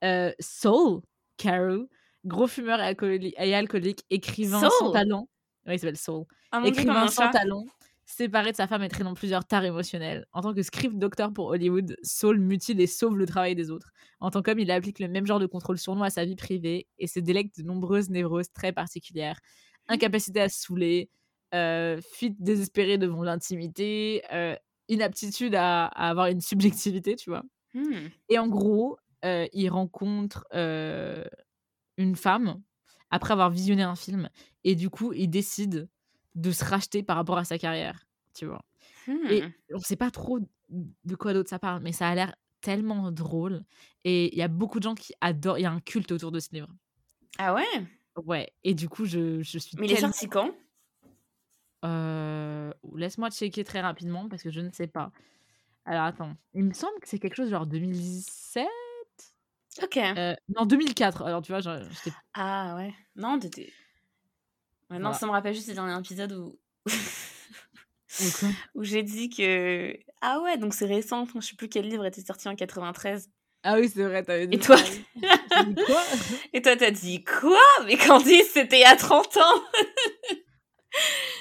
Euh, Soul, Caro, gros fumeur et, alcoolique, écrivain sans talent. Oui, il s'appelle Soul. Ah, écrivain sans talent Séparé de sa femme et traînant plusieurs tares émotionnelles. En tant que script docteur pour Hollywood, Saul mutile et sauve le travail des autres. En tant qu'homme, il applique le même genre de contrôle sournois à sa vie privée et se délecte de nombreuses névroses très particulières. Incapacité à se saouler, euh, fuite désespérée devant l'intimité, euh, inaptitude à, avoir une subjectivité, tu vois. Mmh. Et en gros, euh, il rencontre une femme après avoir visionné un film et du coup, il décide de se racheter par rapport à sa carrière, tu vois? Et mmh. on sait pas trop de quoi d'autre ça parle, mais ça a l'air tellement drôle. Et il y a beaucoup de gens qui adorent. Il y a un culte autour de ce livre. Ah ouais? Ouais. Et du coup, je, je suis. Mais il est sorti quand? Euh, Laisse-moi checker très rapidement parce que je ne sais pas. Alors attends, il me semble que c'est quelque chose genre 2017 Ok. Euh, non, 2004. Alors tu vois, j'étais. Ah ouais. Non, t'étais. Non, ça me rappelle juste le dernier épisode où. où j'ai dit que. Ah ouais, donc c'est récent. Je sais plus quel livre était sorti en 93. Ah oui, c'est vrai, t'avais dit. Et toi quoi? Et toi, t'as dit quoi? Mais Candice, c'était à 30 ans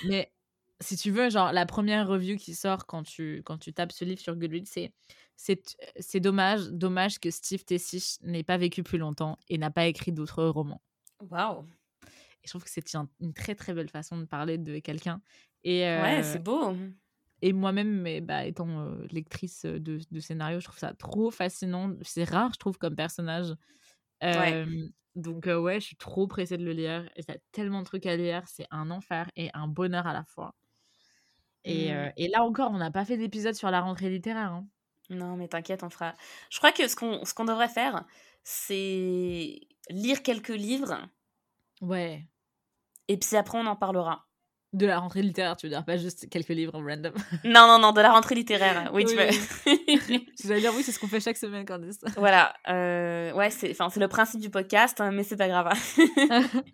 Mais si tu veux, genre, la première review qui sort quand tu, quand tu tapes ce livre sur Goodreads, c'est c'est dommage, dommage que Steve Tessich n'ait pas vécu plus longtemps et n'a pas écrit d'autres romans. Waouh je trouve que c'est une très très belle façon de parler de quelqu'un. Et ouais, c'est beau. Et moi-même, bah, étant lectrice de, de scénario, je trouve ça trop fascinant. C'est rare, je trouve, comme personnage. Donc ouais, je suis trop pressée de le lire. Il y a tellement de trucs à lire, c'est un enfer et un bonheur à la fois. Et, mmh. et là encore, on n'a pas fait d'épisode sur la rentrée littéraire. Hein. Non, mais t'inquiète, on fera. Je crois que ce qu'on ce qu'on devrait faire, c'est lire quelques livres. Ouais. Et puis après, on en parlera. De la rentrée littéraire, tu veux dire, pas juste quelques livres random. Non, non, non, de la rentrée littéraire. Oui, tu veux. tu vas dire, oui, c'est ce qu'on fait chaque semaine, Candice. Voilà. Euh, ouais, c'est le principe du podcast, hein, mais c'est pas grave.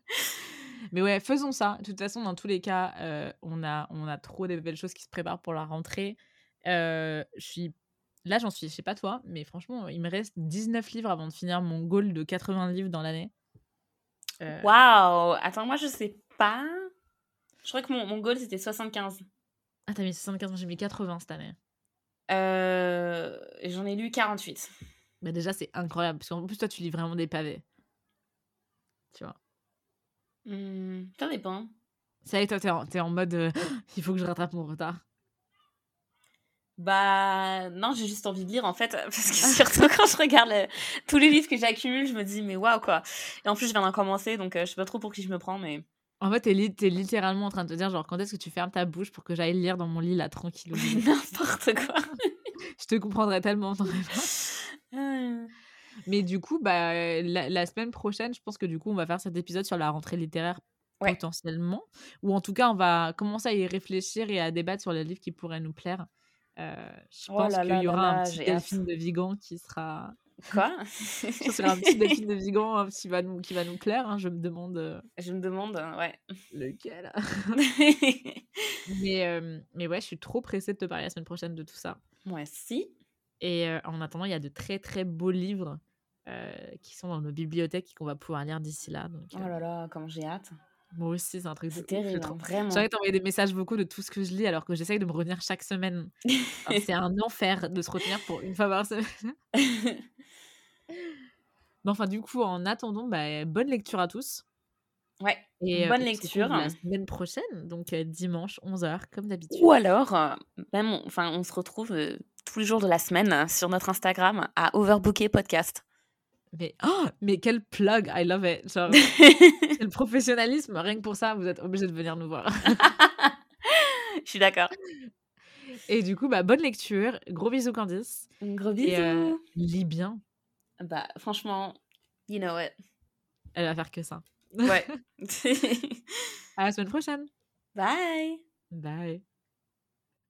mais ouais, faisons ça. De toute façon, dans tous les cas, euh, on, a, on a trop de belles choses qui se préparent pour la rentrée. Euh, je suis Là, j'en suis, je sais pas toi, mais franchement, il me reste 19 livres avant de finir mon goal de 80 livres dans l'année. Euh, Waouh Attends, moi, je sais pas. Je crois que mon, mon goal, c'était 75. Ah, t'as mis 75, j'ai mis 80 cette année. Euh, J'en ai lu 48. Bah déjà, c'est incroyable, parce qu'en plus, toi, tu lis vraiment des pavés. Tu vois. Mmh, ça dépend. Ça y est, toi, t'es en, en mode euh, il faut que je rattrape mon retard. Bah non, j'ai juste envie de lire en fait, parce que surtout quand je regarde tous les livres que j'accumule, je me dis mais waouh quoi. Et en plus je viens d'en commencer, donc euh, je sais pas trop pour qui je me prends, mais... En fait, t'es, li es littéralement en train de te dire genre quand est-ce que tu fermes ta bouche pour que j'aille lire dans mon lit là tranquille? N'importe quoi. je te comprendrais tellement, ah. Mais du coup, bah, la, semaine prochaine, je pense que du coup, on va faire cet épisode sur la rentrée littéraire potentiellement. Ou en tout cas, on va commencer à y réfléchir et à débattre sur les livres qui pourraient nous plaire. Euh, je oh pense qu'il y aura un petit Delphine de Vigan qui sera. Quoi? Ce sera un petit Delphine de Vigan hein, qui va nous, qui va nous plaire. Hein, je me demande. Euh, je me demande, ouais. Lequel mais, euh, mais ouais, je suis trop pressée de te parler la semaine prochaine de tout ça. Moi aussi. Et en attendant, il y a de très très beaux livres qui sont dans nos bibliothèques et qu'on va pouvoir lire d'ici là. Donc, oh là là, comment j'ai hâte. Moi aussi, c'est un truc de terrible, hein, vraiment. J'arrête d'envoyer des messages beaucoup de tout ce que je lis alors que j'essaye de me retenir chaque semaine. c'est un enfer de se retenir pour une fois par semaine. Mais enfin, du coup, en attendant, bah, bonne lecture à tous. Ouais, et, bonne lecture. La semaine prochaine, donc dimanche, 11h, comme d'habitude. Ou alors, même, on, enfin, on se retrouve tous les jours de la semaine sur notre Instagram à Overbooker Podcast. Mais, oh, mais quel plug, I love it. Genre, le professionnalisme, rien que pour ça, vous êtes obligé de venir nous voir. Je suis d'accord. Et du coup, bah, bonne lecture. Gros bisous, Candice. Gros bisous. Et, euh, lis bien. Bah, franchement, you know it. Elle va faire que ça. Ouais. à la semaine prochaine. Bye. Bye.